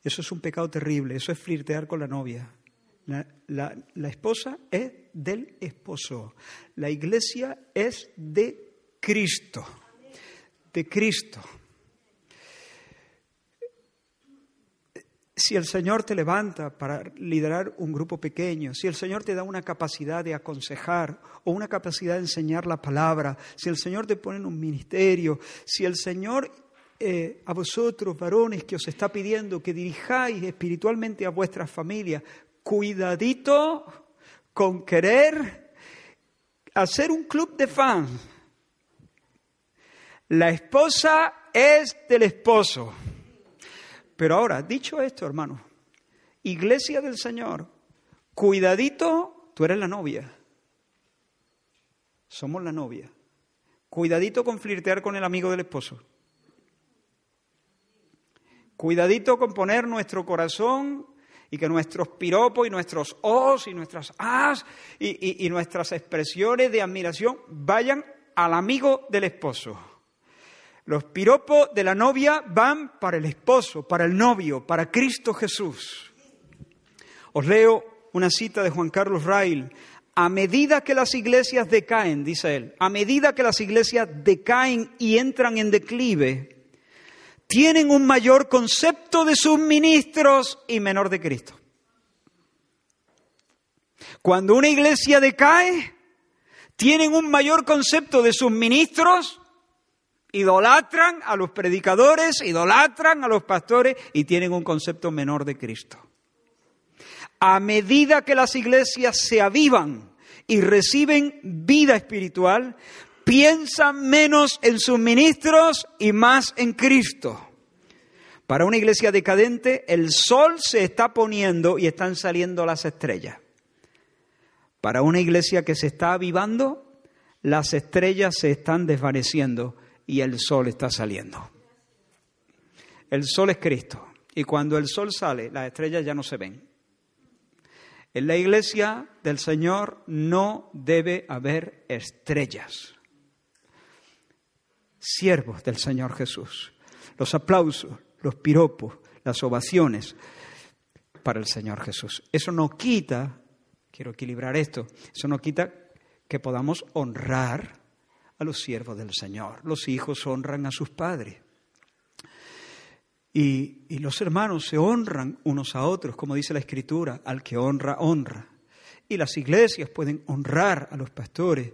Speaker 2: Eso es un pecado terrible, eso es flirtear con la novia. La, la, esposa es del esposo, la iglesia es de Cristo, de Cristo. Si el Señor te levanta para liderar un grupo pequeño, si el Señor te da una capacidad de aconsejar o una capacidad de enseñar la palabra, si el Señor te pone en un ministerio, si el Señor eh, a vosotros, varones, que os está pidiendo que dirijáis espiritualmente a vuestras familias, cuidadito con querer hacer un club de fans. La esposa es del esposo. Pero ahora, dicho esto, hermano, iglesia del Señor, cuidadito, tú eres la novia. Somos la novia. Cuidadito con flirtear con el amigo del esposo. Cuidadito con poner nuestro corazón y que nuestros piropos y nuestros os y nuestras as y, y nuestras expresiones de admiración vayan al amigo del esposo. Los piropos de la novia van para el esposo, para el novio, para Cristo Jesús. Os leo una cita de Juan Carlos Rail. A medida que las iglesias decaen, dice él, a medida que las iglesias decaen y entran en declive, tienen un mayor concepto de sus ministros y menor de Cristo. Cuando una iglesia decae, tienen un mayor concepto de sus ministros idolatran a los predicadores, idolatran a los pastores y tienen un concepto menor de Cristo. A medida que las iglesias se avivan y reciben vida espiritual, piensan menos en sus ministros y más en Cristo. Para una iglesia decadente, el sol se está poniendo y están saliendo las estrellas. Para una iglesia que se está avivando, las estrellas se están desvaneciendo y el sol está saliendo. El sol es Cristo. Y cuando el sol sale, las estrellas ya no se ven. En la iglesia del Señor no debe haber estrellas. Siervos del Señor Jesús. Los aplausos, los piropos, las ovaciones para el Señor Jesús. Eso no quita, quiero equilibrar esto, eso no quita que podamos honrar a los siervos del Señor. Los hijos honran a sus padres. Y, y, los hermanos se honran unos a otros, como dice la Escritura, al que honra, honra. Y las iglesias pueden honrar a los pastores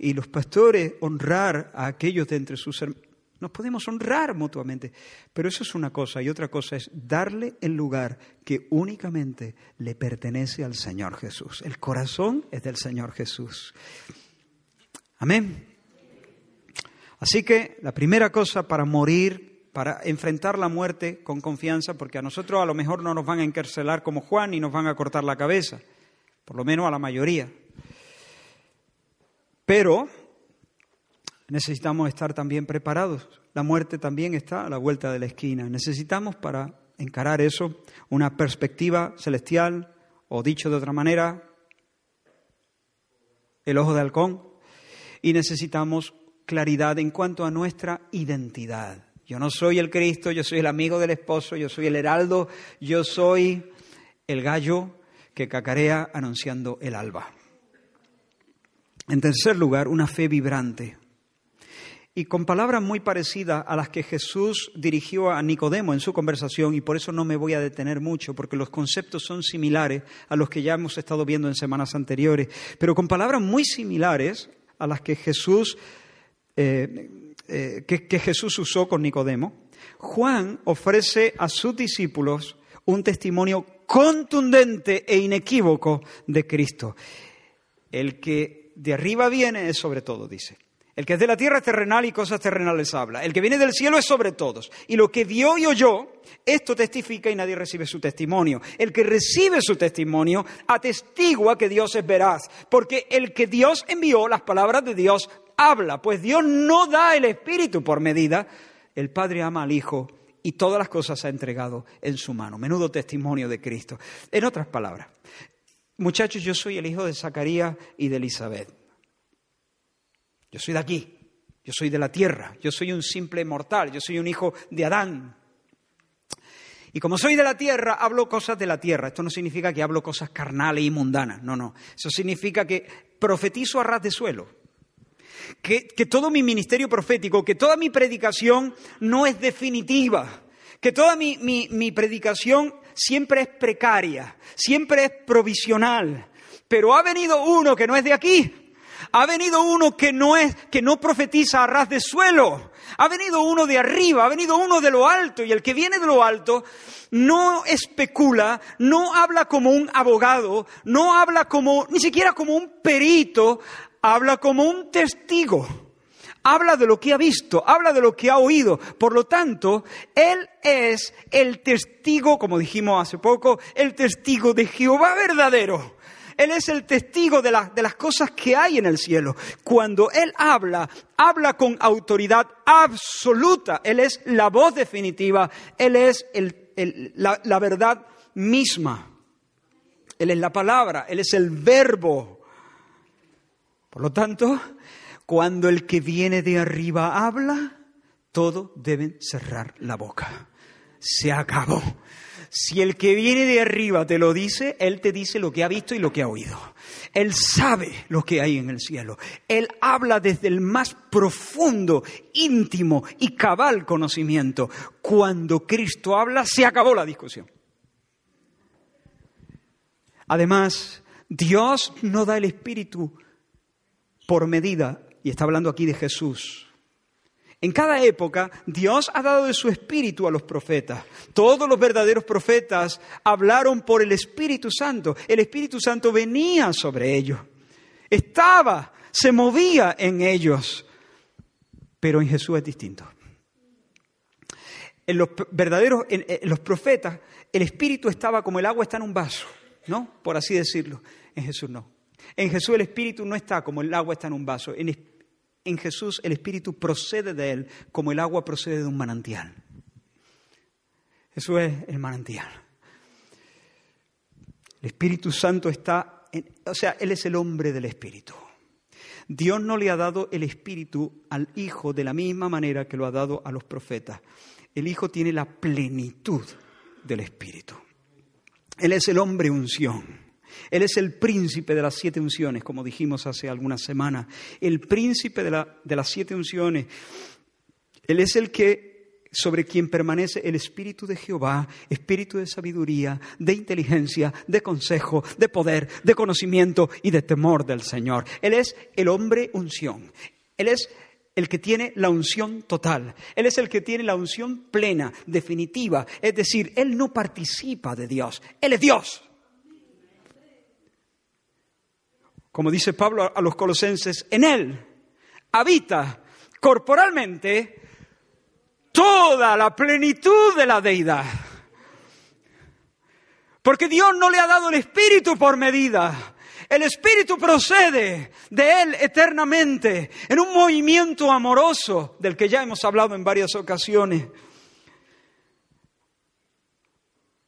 Speaker 2: y los pastores honrar a aquellos de entre sus hermanos. Nos podemos honrar mutuamente, pero eso es una cosa y otra cosa es darle el lugar que únicamente le pertenece al Señor Jesús. El corazón es del Señor Jesús. Amén. Así que la primera cosa para morir, para enfrentar la muerte con confianza, porque a nosotros a lo mejor no nos van a encarcelar como Juan y nos van a cortar la cabeza, por lo menos a la mayoría. Pero necesitamos estar también preparados. La muerte también está a la vuelta de la esquina. Necesitamos para encarar eso una perspectiva celestial, o dicho de otra manera, el ojo de halcón, y necesitamos claridad en cuanto a nuestra identidad. Yo no soy el Cristo, yo soy el amigo del esposo, yo soy el heraldo, yo soy el gallo que cacarea anunciando el alba. En tercer lugar, una fe vibrante. Y con palabras muy parecidas a las que Jesús dirigió a Nicodemo en su conversación, y por eso no me voy a detener mucho, porque los conceptos son similares a los que ya hemos estado viendo en semanas anteriores, pero con palabras muy similares a las que Jesús eh, eh, que, Jesús usó con Nicodemo, Juan ofrece a sus discípulos un testimonio contundente e inequívoco de Cristo. El que de arriba viene es sobre todo, dice. El que es de la tierra es terrenal y cosas terrenales habla. El que viene del cielo es sobre todos. Y lo que vio y oyó, esto testifica y nadie recibe su testimonio. El que recibe su testimonio atestigua que Dios es veraz. Porque el que Dios envió, las palabras de Dios, habla. Pues Dios no da el Espíritu por medida. El Padre ama al Hijo y todas las cosas ha entregado en su mano. Menudo testimonio de Cristo. En otras palabras, muchachos, yo soy el hijo de Zacarías y de Elizabeth. Yo soy de aquí, yo soy de la tierra, yo soy un simple mortal, yo soy un hijo de Adán. Y como soy de la tierra, hablo cosas de la tierra. Esto no significa que hablo cosas carnales y mundanas, no, no. Eso significa que profetizo a ras de suelo. Que, que todo mi ministerio profético, que toda mi predicación no es definitiva, que toda mi, mi, mi predicación siempre es precaria, siempre es provisional. Pero ha venido uno que no es de aquí, ha venido uno que no es, que no profetiza a ras de suelo. Ha venido uno de arriba, ha venido uno de lo alto. Y el que viene de lo alto no especula, no habla como un abogado, no habla como, ni siquiera como un perito, habla como un testigo. Habla de lo que ha visto, habla de lo que ha oído. Por lo tanto, Él es el testigo, como dijimos hace poco, el testigo de Jehová verdadero. Él es el testigo de, de las cosas que hay en el cielo. Cuando Él habla, habla con autoridad absoluta. Él es la voz definitiva. Él es la, la verdad misma. Él es la palabra. Él es el verbo. Por lo tanto, cuando el que viene de arriba habla, todos deben cerrar la boca. Se acabó. Si el que viene de arriba te lo dice, Él te dice lo que ha visto y lo que ha oído. Él sabe lo que hay en el cielo. Él habla desde el más profundo, íntimo y cabal conocimiento. Cuando Cristo habla, se acabó la discusión. Además, Dios no da el Espíritu por medida, y está hablando aquí de Jesús, en cada época Dios ha dado de su espíritu a los profetas. Todos los verdaderos profetas hablaron por el Espíritu Santo. El Espíritu Santo venía sobre ellos. Estaba, se movía en ellos. Pero en Jesús es distinto. En los verdaderos, en, los profetas, el Espíritu estaba como el agua está en un vaso, ¿no? Por así decirlo. En Jesús no. En Jesús el Espíritu no está como el agua está en un vaso. En, en Jesús el Espíritu procede de Él como el agua procede de un manantial. Eso es el manantial. El Espíritu Santo está, o sea, Él es el hombre del Espíritu. Dios no le ha dado el Espíritu al Hijo de la misma manera que lo ha dado a los profetas. El Hijo tiene la plenitud del Espíritu. Él es el hombre unción. Él es el príncipe de las siete unciones, como dijimos hace algunas semanas. El príncipe de, de las siete unciones. Él es el que sobre quien permanece el Espíritu de Jehová, Espíritu de sabiduría, de inteligencia, de consejo, de poder, de conocimiento y de temor del Señor. Él es el hombre unción. Él es el que tiene la unción total. Él es el que tiene la unción plena, definitiva. Es decir, Él no participa de Dios. Él es Dios. Como dice Pablo a los colosenses, en Él habita corporalmente toda la plenitud de la deidad. Porque Dios no le ha dado el Espíritu por medida. El Espíritu procede de Él eternamente en un movimiento amoroso del que ya hemos hablado en varias ocasiones.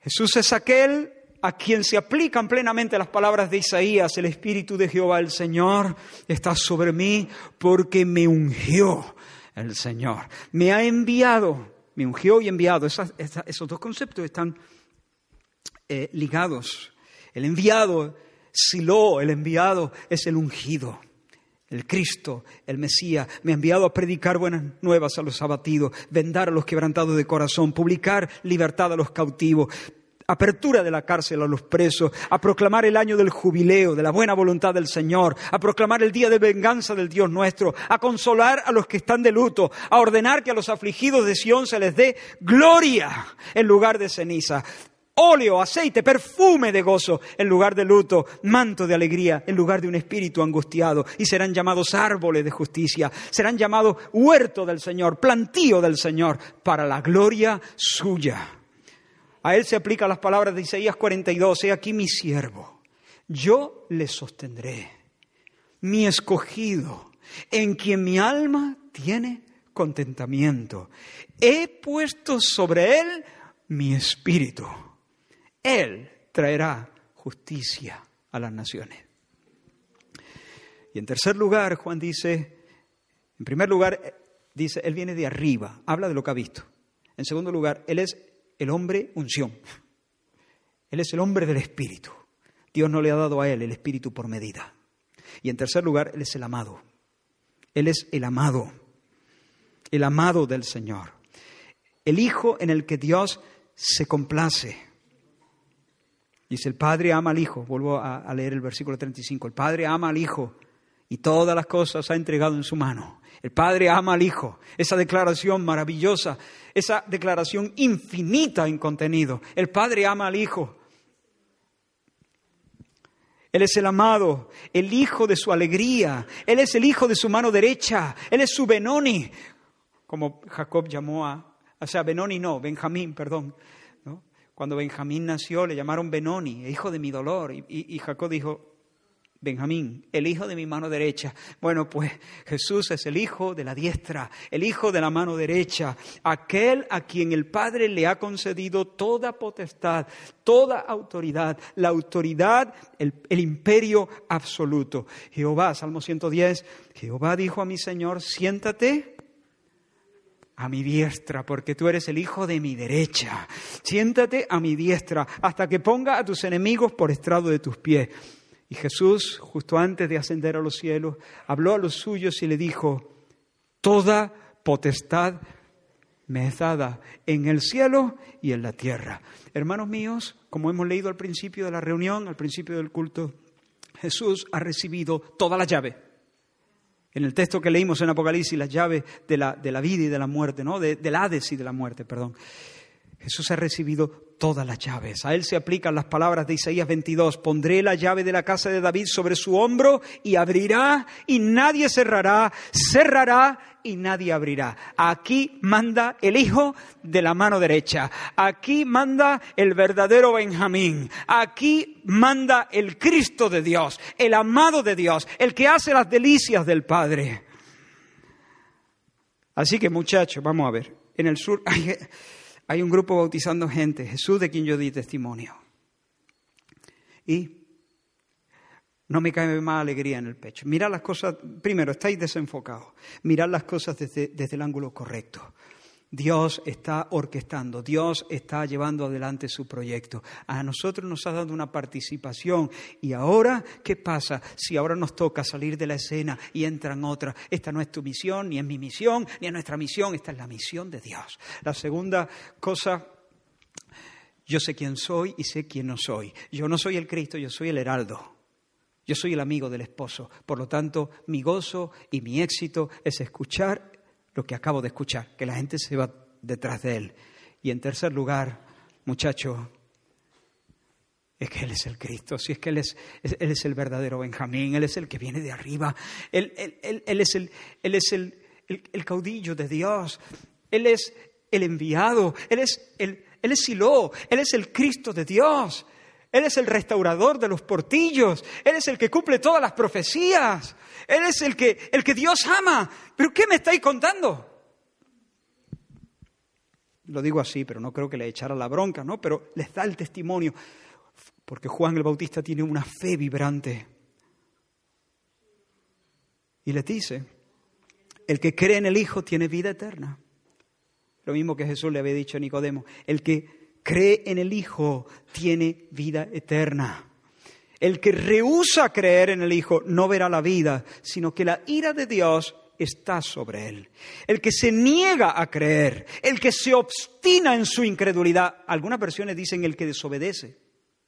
Speaker 2: Jesús es aquel a quien se aplican plenamente las palabras de Isaías, el Espíritu de Jehová el Señor está sobre mí porque me ungió el Señor. Me ha enviado, me ungió y enviado. esos dos conceptos están eh, ligados. El enviado, Silo, el enviado es el ungido. El Cristo, el Mesías, me ha enviado a predicar buenas nuevas a los abatidos, vendar a los quebrantados de corazón, publicar libertad a los cautivos, apertura de la cárcel a los presos, a proclamar el año del jubileo, de la buena voluntad del Señor, a proclamar el día de venganza del Dios nuestro, a consolar a los que están de luto, a ordenar que a los afligidos de Sión se les dé gloria en lugar de ceniza. óleo, aceite, perfume de gozo en lugar de luto, manto de alegría en lugar de un espíritu angustiado, y serán llamados árboles de justicia, serán llamados huerto del Señor, plantío del Señor, para la gloria suya. A él se aplican las palabras de Isaías 42, he aquí mi siervo, yo le sostendré, mi escogido, en quien mi alma tiene contentamiento. He puesto sobre él mi espíritu él traerá justicia a las naciones. Y en tercer lugar, Juan dice, en primer lugar, dice, Él viene de arriba, habla de lo que ha visto. En segundo lugar, Él es el hombre unción. Él es el hombre del Espíritu. Dios no le ha dado a Él el Espíritu por medida. Y en tercer lugar, Él es el amado. Él es el amado, el amado del Señor. El Hijo en el que Dios se complace. Dice, el Padre ama al Hijo. Vuelvo a, leer el versículo 35. El Padre ama al Hijo y todas las cosas ha entregado en su mano. El Padre ama al Hijo. Esa declaración maravillosa, esa declaración infinita en contenido. El Padre ama al Hijo. Él es el amado, el hijo de su alegría. Él es el hijo de su mano derecha. Él es su Benoni, como Jacob llamó a, o sea, Benoni no, Benjamín, perdón. Cuando Benjamín nació le llamaron Benoni, hijo de mi dolor. Y, Jacob dijo, Benjamín, el hijo de mi mano derecha. Bueno, pues Jesús es el hijo de la diestra, el hijo de la mano derecha, aquel a quien el Padre le ha concedido toda potestad, toda autoridad, la autoridad, el, el imperio absoluto. Jehová, Salmo 110, Jehová dijo a mi Señor, siéntate a mi diestra, porque tú eres el hijo de mi derecha. Siéntate a mi diestra hasta que ponga a tus enemigos por estrado de tus pies. Y Jesús, justo antes de ascender a los cielos, habló a los suyos y le dijo, toda potestad me es dada en el cielo y en la tierra. Hermanos míos, como hemos leído al principio de la reunión, al principio del culto, Jesús ha recibido toda la llave en el texto que leímos en Apocalipsis, las llaves de la, de la vida y de la muerte, ¿no? De, del Hades y de la muerte, perdón. Jesús ha recibido todas las llaves. A él se aplican las palabras de Isaías 22. Pondré la llave de la casa de David sobre su hombro y abrirá y nadie cerrará, cerrará y nadie abrirá. Aquí manda el hijo de la mano derecha. Aquí manda el verdadero Benjamín. Aquí manda el Cristo de Dios, el amado de Dios, el que hace las delicias del Padre. Así que muchachos, vamos a ver. En el sur hay un grupo bautizando gente, Jesús de quien yo di testimonio. Y no me cae más alegría en el pecho. Mirad las cosas, primero, estáis desenfocados. Mirad las cosas desde, desde, el ángulo correcto. Dios está orquestando, Dios está llevando adelante su proyecto. A nosotros nos ha dado una participación. Y ahora, ¿qué pasa si ahora nos toca salir de la escena y entran otras? Esta no es tu misión, ni es mi misión, ni es nuestra misión, esta es la misión de Dios. La segunda cosa yo sé quién soy y sé quién no soy. Yo no soy el Cristo, yo soy el heraldo. Yo soy el amigo del esposo. Por lo tanto, mi gozo y mi éxito es escuchar lo que acabo de escuchar, que la gente se va detrás de él. Y en tercer lugar, muchacho, es que Él es el Cristo, si es que Él es, él es el verdadero Benjamín, Él es el que viene de arriba, Él, él es, el, él es el, el, caudillo de Dios, Él es el enviado, Él es, el, él es Silo, Él es el Cristo de Dios. Él es el restaurador de los portillos. Él es el que cumple todas las profecías. Él es el que, el que Dios ama. ¿Pero qué me estáis contando? Lo digo así, pero no creo que le echara la bronca, ¿no? Pero les da el testimonio. Porque Juan el Bautista tiene una fe vibrante. Y les dice, el que cree en el Hijo tiene vida eterna. Lo mismo que Jesús le había dicho a Nicodemo. El que cree en el Hijo tiene vida eterna. El que rehúsa creer en el Hijo no verá la vida, sino que la ira de Dios está sobre él. El que se niega a creer, el que se obstina en su incredulidad. Algunas versiones dicen el que desobedece.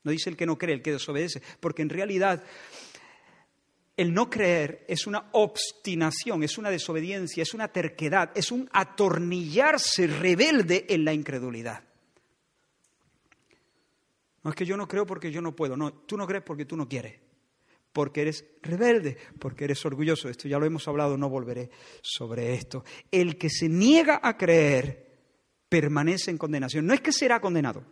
Speaker 2: No dice el que no cree, el que desobedece. Porque en realidad el no creer es una obstinación, es una desobediencia, es una terquedad, es un atornillarse rebelde en la incredulidad. No es que yo no creo porque yo no puedo. No, tú no crees porque tú no quieres. Porque eres rebelde, porque eres orgulloso. Esto ya lo hemos hablado, no volveré sobre esto. El que se niega a creer permanece en condenación. No es que será condenado.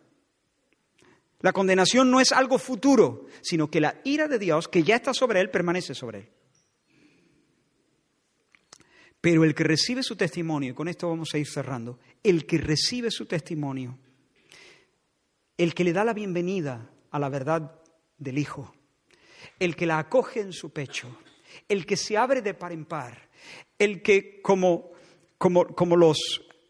Speaker 2: La condenación no es algo futuro, sino que la ira de Dios, que ya está sobre él, permanece sobre él. Pero el que recibe su testimonio, y con esto vamos a ir cerrando, el que recibe su testimonio, el que le da la bienvenida a la verdad del Hijo, el que la acoge en su pecho, el que se abre de par en par, el que como, como, como los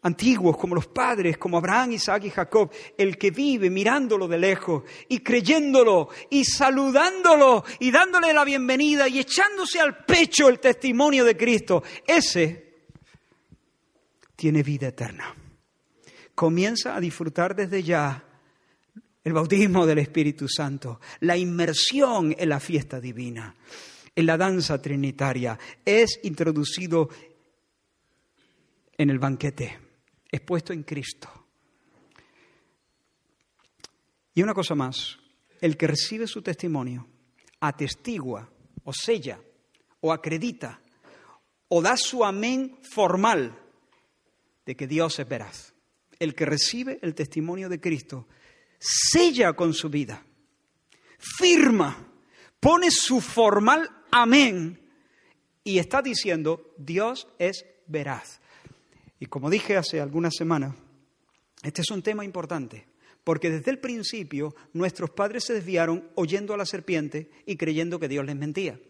Speaker 2: antiguos, como los padres, como Abraham, Isaac y Jacob, el que vive mirándolo de lejos y creyéndolo y saludándolo y dándole la bienvenida y echándose al pecho el testimonio de Cristo, ese tiene vida eterna. Comienza a disfrutar desde ya el bautismo del Espíritu Santo, la inmersión en la fiesta divina, en la danza trinitaria, es introducido en el banquete expuesto en Cristo. Y una cosa más, el que recibe su testimonio atestigua o sella o acredita o da su amén formal de que Dios es veraz. El que recibe el testimonio de Cristo sella con su vida, firma, pone su formal amén y está diciendo, Dios es veraz. Y como dije hace algunas semanas, este es un tema importante, porque desde el principio nuestros padres se desviaron oyendo a la serpiente y creyendo que Dios les mentía.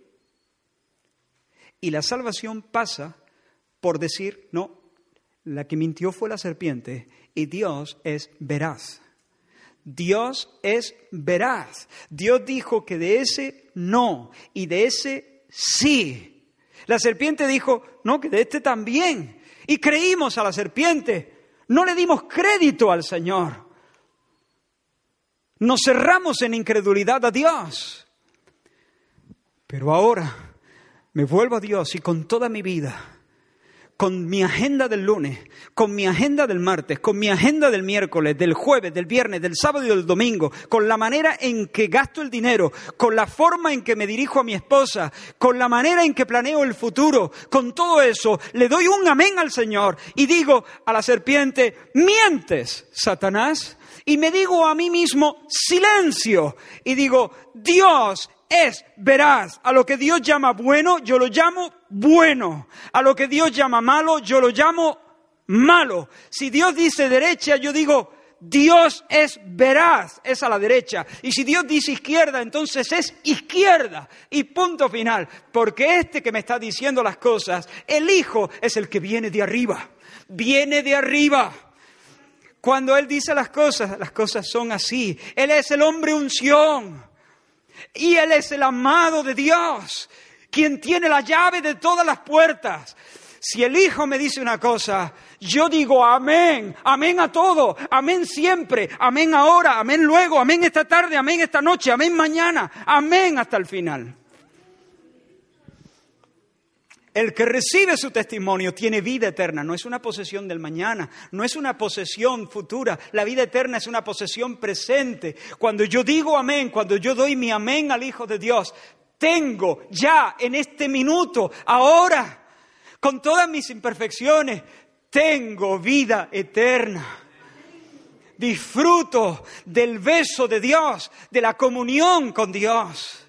Speaker 2: Y la salvación pasa por decir, no, la que mintió fue la serpiente y Dios es veraz. Dios es veraz. Dios dijo que de ese no y de ese sí. La serpiente dijo, no, que de este también y creímos a la serpiente. No le dimos crédito al Señor. Nos cerramos en incredulidad a Dios. Pero ahora me vuelvo a Dios y con toda mi vida con mi agenda del lunes, con mi agenda del martes, con mi agenda del miércoles, del jueves, del viernes, del sábado y del domingo, con la manera en que gasto el dinero, con la forma en que me dirijo a mi esposa, con la manera en que planeo el futuro, con todo eso, le doy un amén al Señor y digo a la serpiente, mientes, Satanás, y me digo a mí mismo, silencio, y digo, Dios es veraz. A lo que Dios llama bueno, yo lo llamo bueno. A lo que Dios llama malo, yo lo llamo malo. Si Dios dice derecha, yo digo, Dios es veraz, es a la derecha. Y si Dios dice izquierda, entonces es izquierda. Y punto final. Porque este que me está diciendo las cosas, el Hijo es el que viene de arriba. Viene de arriba. Cuando Él dice las cosas, las cosas son así. Él es el hombre unción. Y Él es el amado de Dios, quien tiene la llave de todas las puertas. Si el Hijo me dice una cosa, yo digo amén, amén a todo, amén siempre, amén ahora, amén luego, amén esta tarde, amén esta noche, amén mañana, amén hasta el final. El que recibe su testimonio tiene vida eterna, no es una posesión del mañana, no es una posesión futura, la vida eterna es una posesión presente. Cuando yo digo amén, cuando yo doy mi amén al Hijo de Dios, tengo ya en este minuto, ahora, con todas mis imperfecciones, tengo vida eterna. Disfruto del beso de Dios, de la comunión con Dios.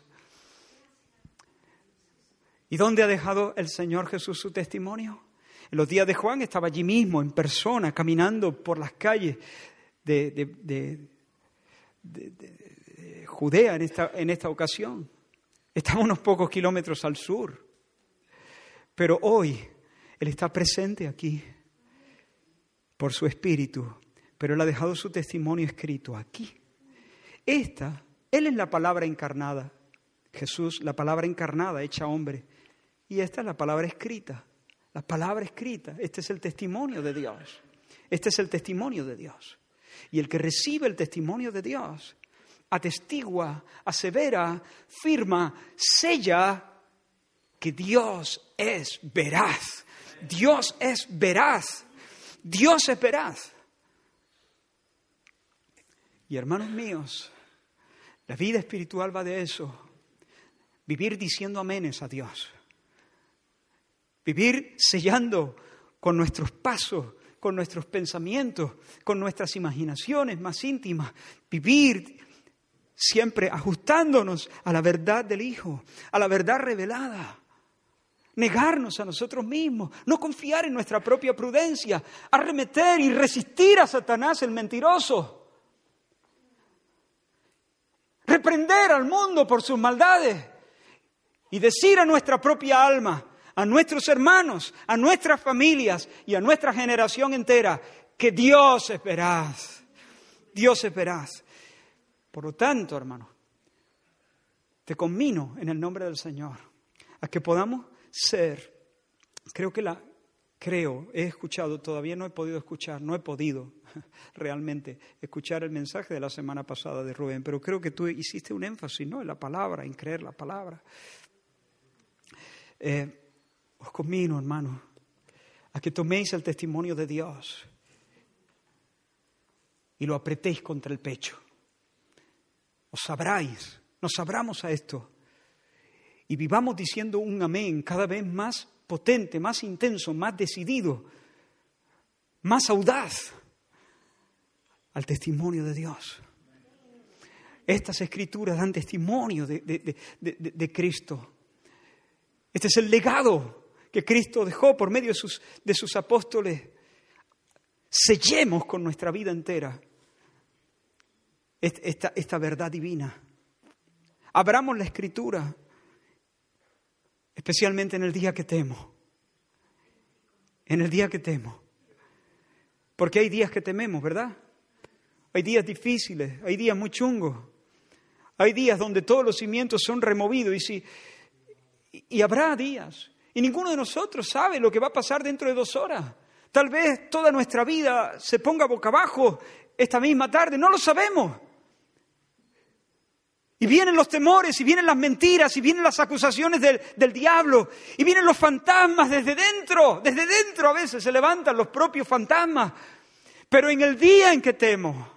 Speaker 2: ¿Y dónde ha dejado el Señor Jesús su testimonio? En los días de Juan estaba allí mismo, en persona, caminando por las calles de, Judea en esta, en esta ocasión. Estaba unos pocos kilómetros al sur. Pero hoy Él está presente aquí por su espíritu, pero Él ha dejado su testimonio escrito aquí. Esta, Él es la palabra encarnada. Jesús, la palabra encarnada, hecha hombre. Y esta es la palabra escrita, la palabra escrita. Este es el testimonio de Dios. Este es el testimonio de Dios. Y el que recibe el testimonio de Dios atestigua, asevera, firma, sella que Dios es veraz. Dios es veraz. Dios es veraz. Y hermanos míos, La vida espiritual va de eso. Vivir diciendo aménes a Dios. Vivir sellando con nuestros pasos, con nuestros pensamientos, con nuestras imaginaciones más íntimas. Vivir siempre ajustándonos a la verdad del Hijo, a la verdad revelada. Negarnos a nosotros mismos, no confiar en nuestra propia prudencia, arremeter y resistir a Satanás el mentiroso. Reprender al mundo por sus maldades y decir a nuestra propia alma, a nuestros hermanos, a nuestras familias y a nuestra generación entera que Dios es veraz. Dios es veraz. Por lo tanto, hermano, te conmino en el nombre del Señor a que podamos ser, creo que la, creo, he escuchado, todavía no he podido escuchar, no he podido realmente escuchar el mensaje de la semana pasada de Rubén, pero creo que tú hiciste un énfasis ¿no? en la palabra, en creer la palabra. Eh, os conmino, hermano, a que toméis el testimonio de Dios y lo apretéis contra el pecho os sabráis, nos sabramos a esto. Y vivamos diciendo un amén cada vez más potente, más intenso, más decidido, más audaz al testimonio de Dios. Estas escrituras dan testimonio de, de, Cristo. Este es el legado que Cristo dejó por medio de sus, de sus apóstoles. Sellemos con nuestra vida entera esta, esta verdad divina. Abramos la escritura, especialmente en el día que temo. En el día que temo. Porque hay días que tememos, ¿verdad? Hay días difíciles, hay días muy chungos. Hay días donde todos los cimientos son removidos y, si, y habrá días. Y ninguno de nosotros sabe lo que va a pasar dentro de dos horas. Tal vez toda nuestra vida se ponga boca abajo esta misma tarde, no lo sabemos. Y vienen los temores, y vienen las mentiras, y vienen las acusaciones del, del, diablo, y vienen los fantasmas desde dentro, desde dentro a veces se levantan los propios fantasmas. Pero en el día en que temo,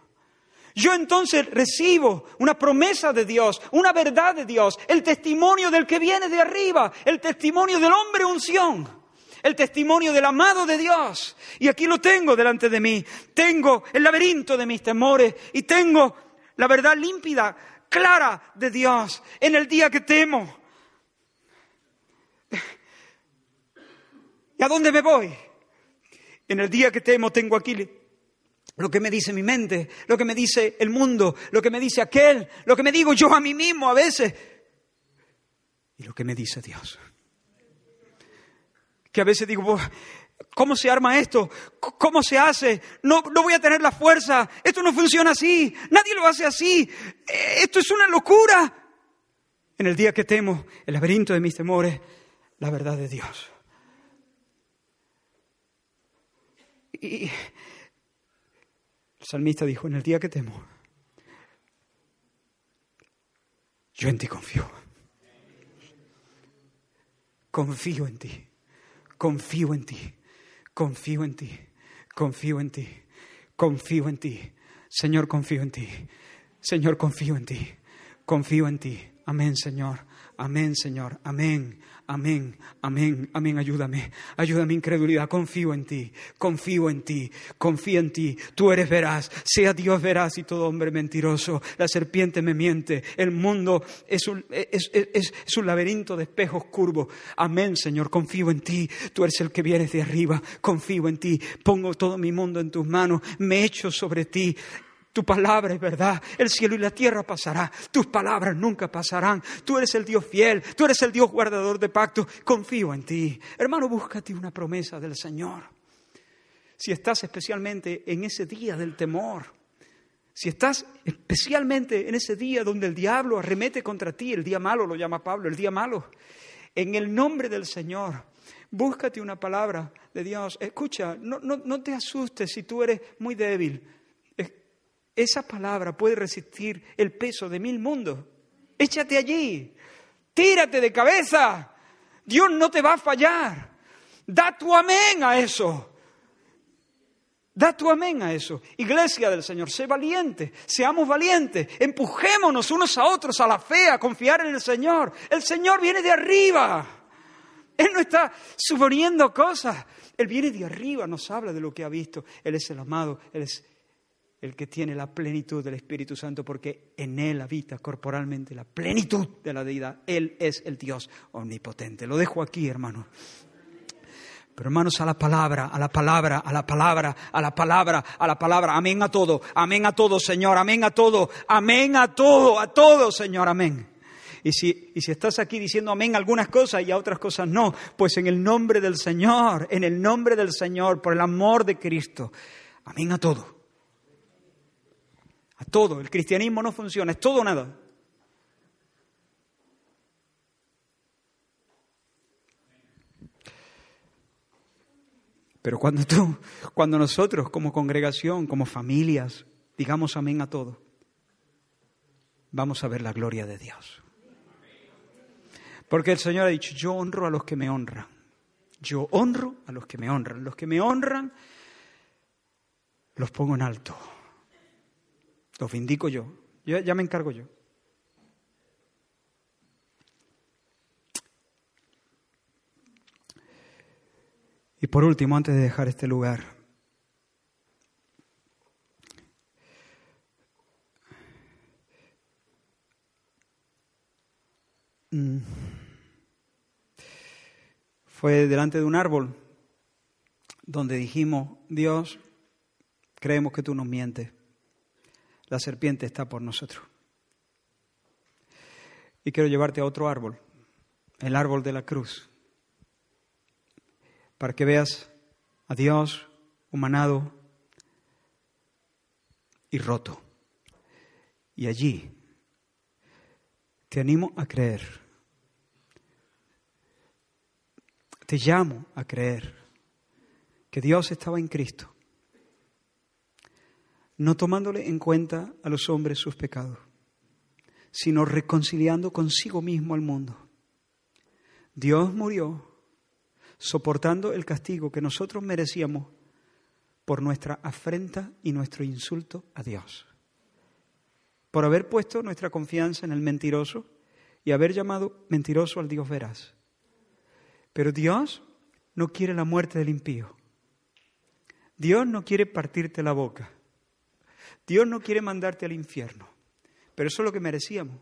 Speaker 2: yo entonces recibo una promesa de Dios, una verdad de Dios, el testimonio del que viene de arriba, el testimonio del hombre unción, el testimonio del amado de Dios. Y aquí lo tengo delante de mí. Tengo el laberinto de mis temores y tengo la verdad límpida clara de Dios en el día que temo. ¿Y a dónde me voy? En el día que temo tengo aquí lo que me dice mi mente, lo que me dice el mundo, lo que me dice aquel, lo que me digo yo a mí mismo a veces y lo que me dice Dios. Que a veces digo, ¿Cómo se arma esto? ¿Cómo se hace? No, no voy a tener la fuerza. Esto no funciona así. Nadie lo hace así. Eh, esto es una locura. En el día que temo, el laberinto de mis temores, la verdad de Dios. Y salmista dijo, en el día que temo, yo en ti confío. Confío en ti. Confío en ti confío en ti, confío en ti, confío en ti. Señor, confío en ti. Señor, confío en ti, confío en ti. Amén, Señor. Amén, Señor. Amén. Amén, amén, amén, ayúdame, ayúdame incredulidad, confío en ti, confío en ti, confío en ti, tú eres veraz, sea Dios veraz y todo hombre mentiroso, la serpiente me miente, el mundo es un, es, es un laberinto de espejos curvos, amén Señor, confío en ti, tú eres el que vienes de arriba, confío en ti, pongo todo mi mundo en tus manos, me echo sobre ti, tu palabra es verdad. El cielo y la tierra pasará. Tus palabras nunca pasarán. Tú eres el Dios fiel. Tú eres el Dios guardador de pacto. Confío en ti. Hermano, búscate una promesa del Señor. Si estás especialmente en ese día del temor, si estás especialmente en ese día donde el diablo arremete contra ti, el día malo lo llama Pablo, el día malo, en el nombre del Señor, búscate una palabra de Dios. Escucha, no, no, no te asustes si tú eres muy débil. Esa palabra puede resistir el peso de mil mundos. Échate allí, tírate de cabeza. Dios no te va a fallar. Da tu amén a eso. Da tu amén a eso. Iglesia del Señor, sé valiente, seamos valientes, empujémonos unos a otros a la fe, a confiar en el Señor. El Señor viene de arriba. Él no está suponiendo cosas. Él viene de arriba, nos habla de lo que ha visto. Él es el amado, Él es el que tiene la plenitud del Espíritu Santo porque en Él habita corporalmente la plenitud de la deidad. Él es el Dios omnipotente. Lo dejo aquí, hermano. Pero hermanos, a la palabra, a la palabra, a la palabra, a la palabra, a la palabra. Amén a todo, amén a todo, Señor, amén a todo, amén a todo, a todo, Señor, amén. Y si, y si estás aquí diciendo amén a algunas cosas y a otras cosas no, pues en el nombre del Señor, en el nombre del Señor, por el amor de Cristo, amén a todo. A todo. El cristianismo no funciona, es todo o nada. Pero cuando tú, cuando nosotros como congregación, como familias, digamos amén a todo, vamos a ver la gloria de Dios. Porque el Señor ha dicho, yo honro a los que me honran. Yo honro a los que me honran. Los que me honran, los pongo en alto. Los vindico yo. yo ya me encargo yo. Y por último, antes de dejar este lugar, mm, fue delante de un árbol donde dijimos, Dios, creemos que tú nos mientes, la serpiente está por nosotros. Y quiero llevarte a otro árbol, el árbol de la cruz para que veas a Dios humanado y roto. Y allí te animo a creer. Te llamo a creer que Dios estaba en Cristo, no tomándole en cuenta a los hombres sus pecados, sino reconciliando consigo mismo al mundo. Dios murió soportando el castigo que nosotros merecíamos por nuestra afrenta y nuestro insulto a Dios. Por haber puesto nuestra confianza en el mentiroso y haber llamado mentiroso al Dios veraz. Pero Dios no quiere la muerte del impío. Dios no quiere partirte la boca. Dios no quiere mandarte al infierno. Pero eso es lo que merecíamos.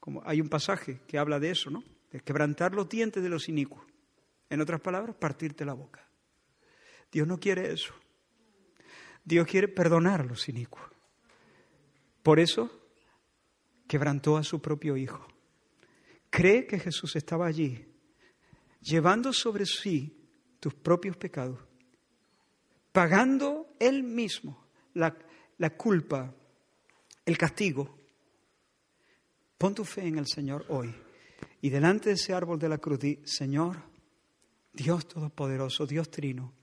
Speaker 2: Como hay un pasaje que habla de eso, ¿no? De quebrantar los dientes de los inicuos. En otras palabras, partirte la boca. Dios no quiere eso. Dios quiere perdonar a los inicuos. Por eso quebrantó a su propio Hijo. Cree que Jesús estaba allí, llevando sobre sí tus propios pecados, pagando él mismo la, la culpa, el castigo. Pon tu fe en el Señor hoy. Y delante de ese árbol de la cruz, di, Señor, Dios Todopoderoso, Dios Trino,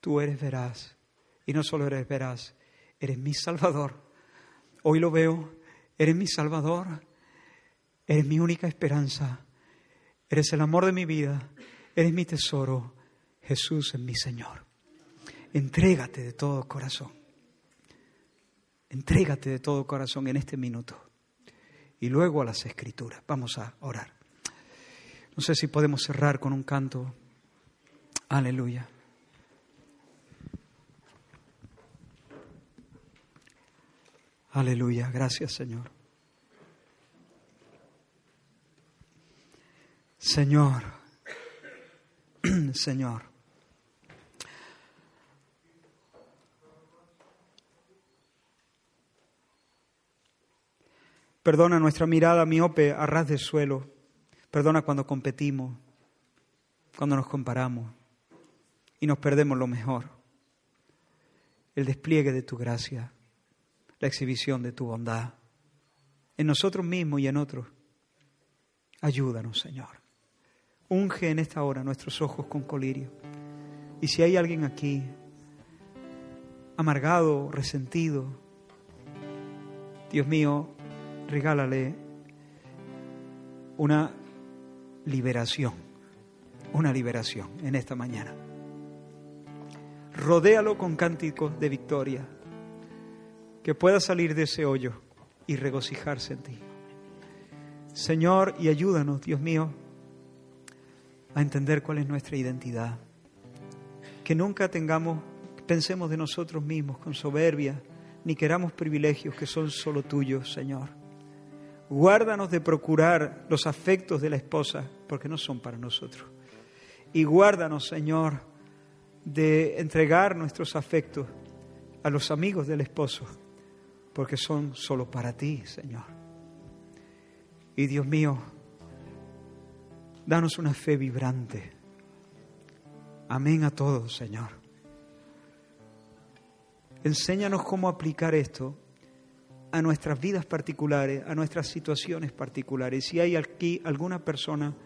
Speaker 2: tú eres veraz. Y no solo eres veraz, eres mi Salvador. Hoy lo veo, eres mi Salvador, eres mi única esperanza, eres el amor de mi vida, eres mi tesoro. Jesús es mi Señor. Entrégate de todo corazón. Entrégate de todo corazón en este minuto. Y luego a las escrituras. Vamos a orar. No sé si podemos cerrar con un canto. Aleluya. Aleluya. Gracias, Señor. Señor, Señor. Perdona nuestra mirada miope a ras de suelo. Perdona cuando competimos, cuando nos comparamos y nos perdemos lo mejor. El despliegue de tu gracia, la exhibición de tu bondad, en nosotros mismos y en otros. Ayúdanos, Señor. Unge en esta hora nuestros ojos con colirio. Y si hay alguien aquí amargado, resentido, Dios mío, regálale una liberación, una liberación en esta mañana. Rodéalo con cánticos de victoria. Que pueda salir de ese hoyo y regocijarse en ti. Señor, y ayúdanos, Dios mío, a entender cuál es nuestra identidad. Que nunca tengamos, pensemos de nosotros mismos con soberbia, ni queramos privilegios que son solo tuyos, Señor. Guárdanos de procurar los afectos de la esposa, porque no son para nosotros. Y guárdanos, Señor, de entregar nuestros afectos a los amigos del esposo, porque son solo para ti, Señor. Y Dios mío, danos una fe vibrante. Amén a todos, Señor. Enséñanos cómo aplicar esto a nuestras vidas particulares, a nuestras situaciones particulares. Si hay aquí alguna persona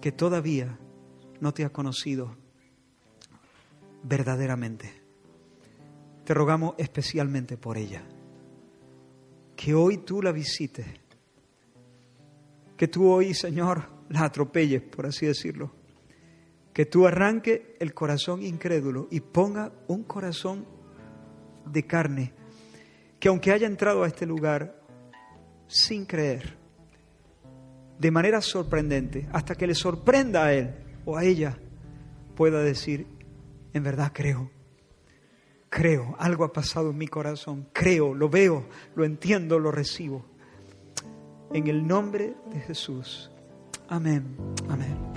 Speaker 2: que todavía no te ha conocido verdaderamente, te rogamos especialmente por ella. Que hoy tú la visites. Que tú hoy, Señor, la atropelles, por así decirlo. Que tú arranque el corazón incrédulo y ponga un corazón de carne que aunque haya entrado a este lugar sin creer, de manera sorprendente, hasta que le sorprenda a él o a ella, pueda decir, en verdad creo, creo, algo ha pasado en mi corazón, creo, lo veo, lo entiendo, lo recibo. En el nombre de Jesús. Amén, amén.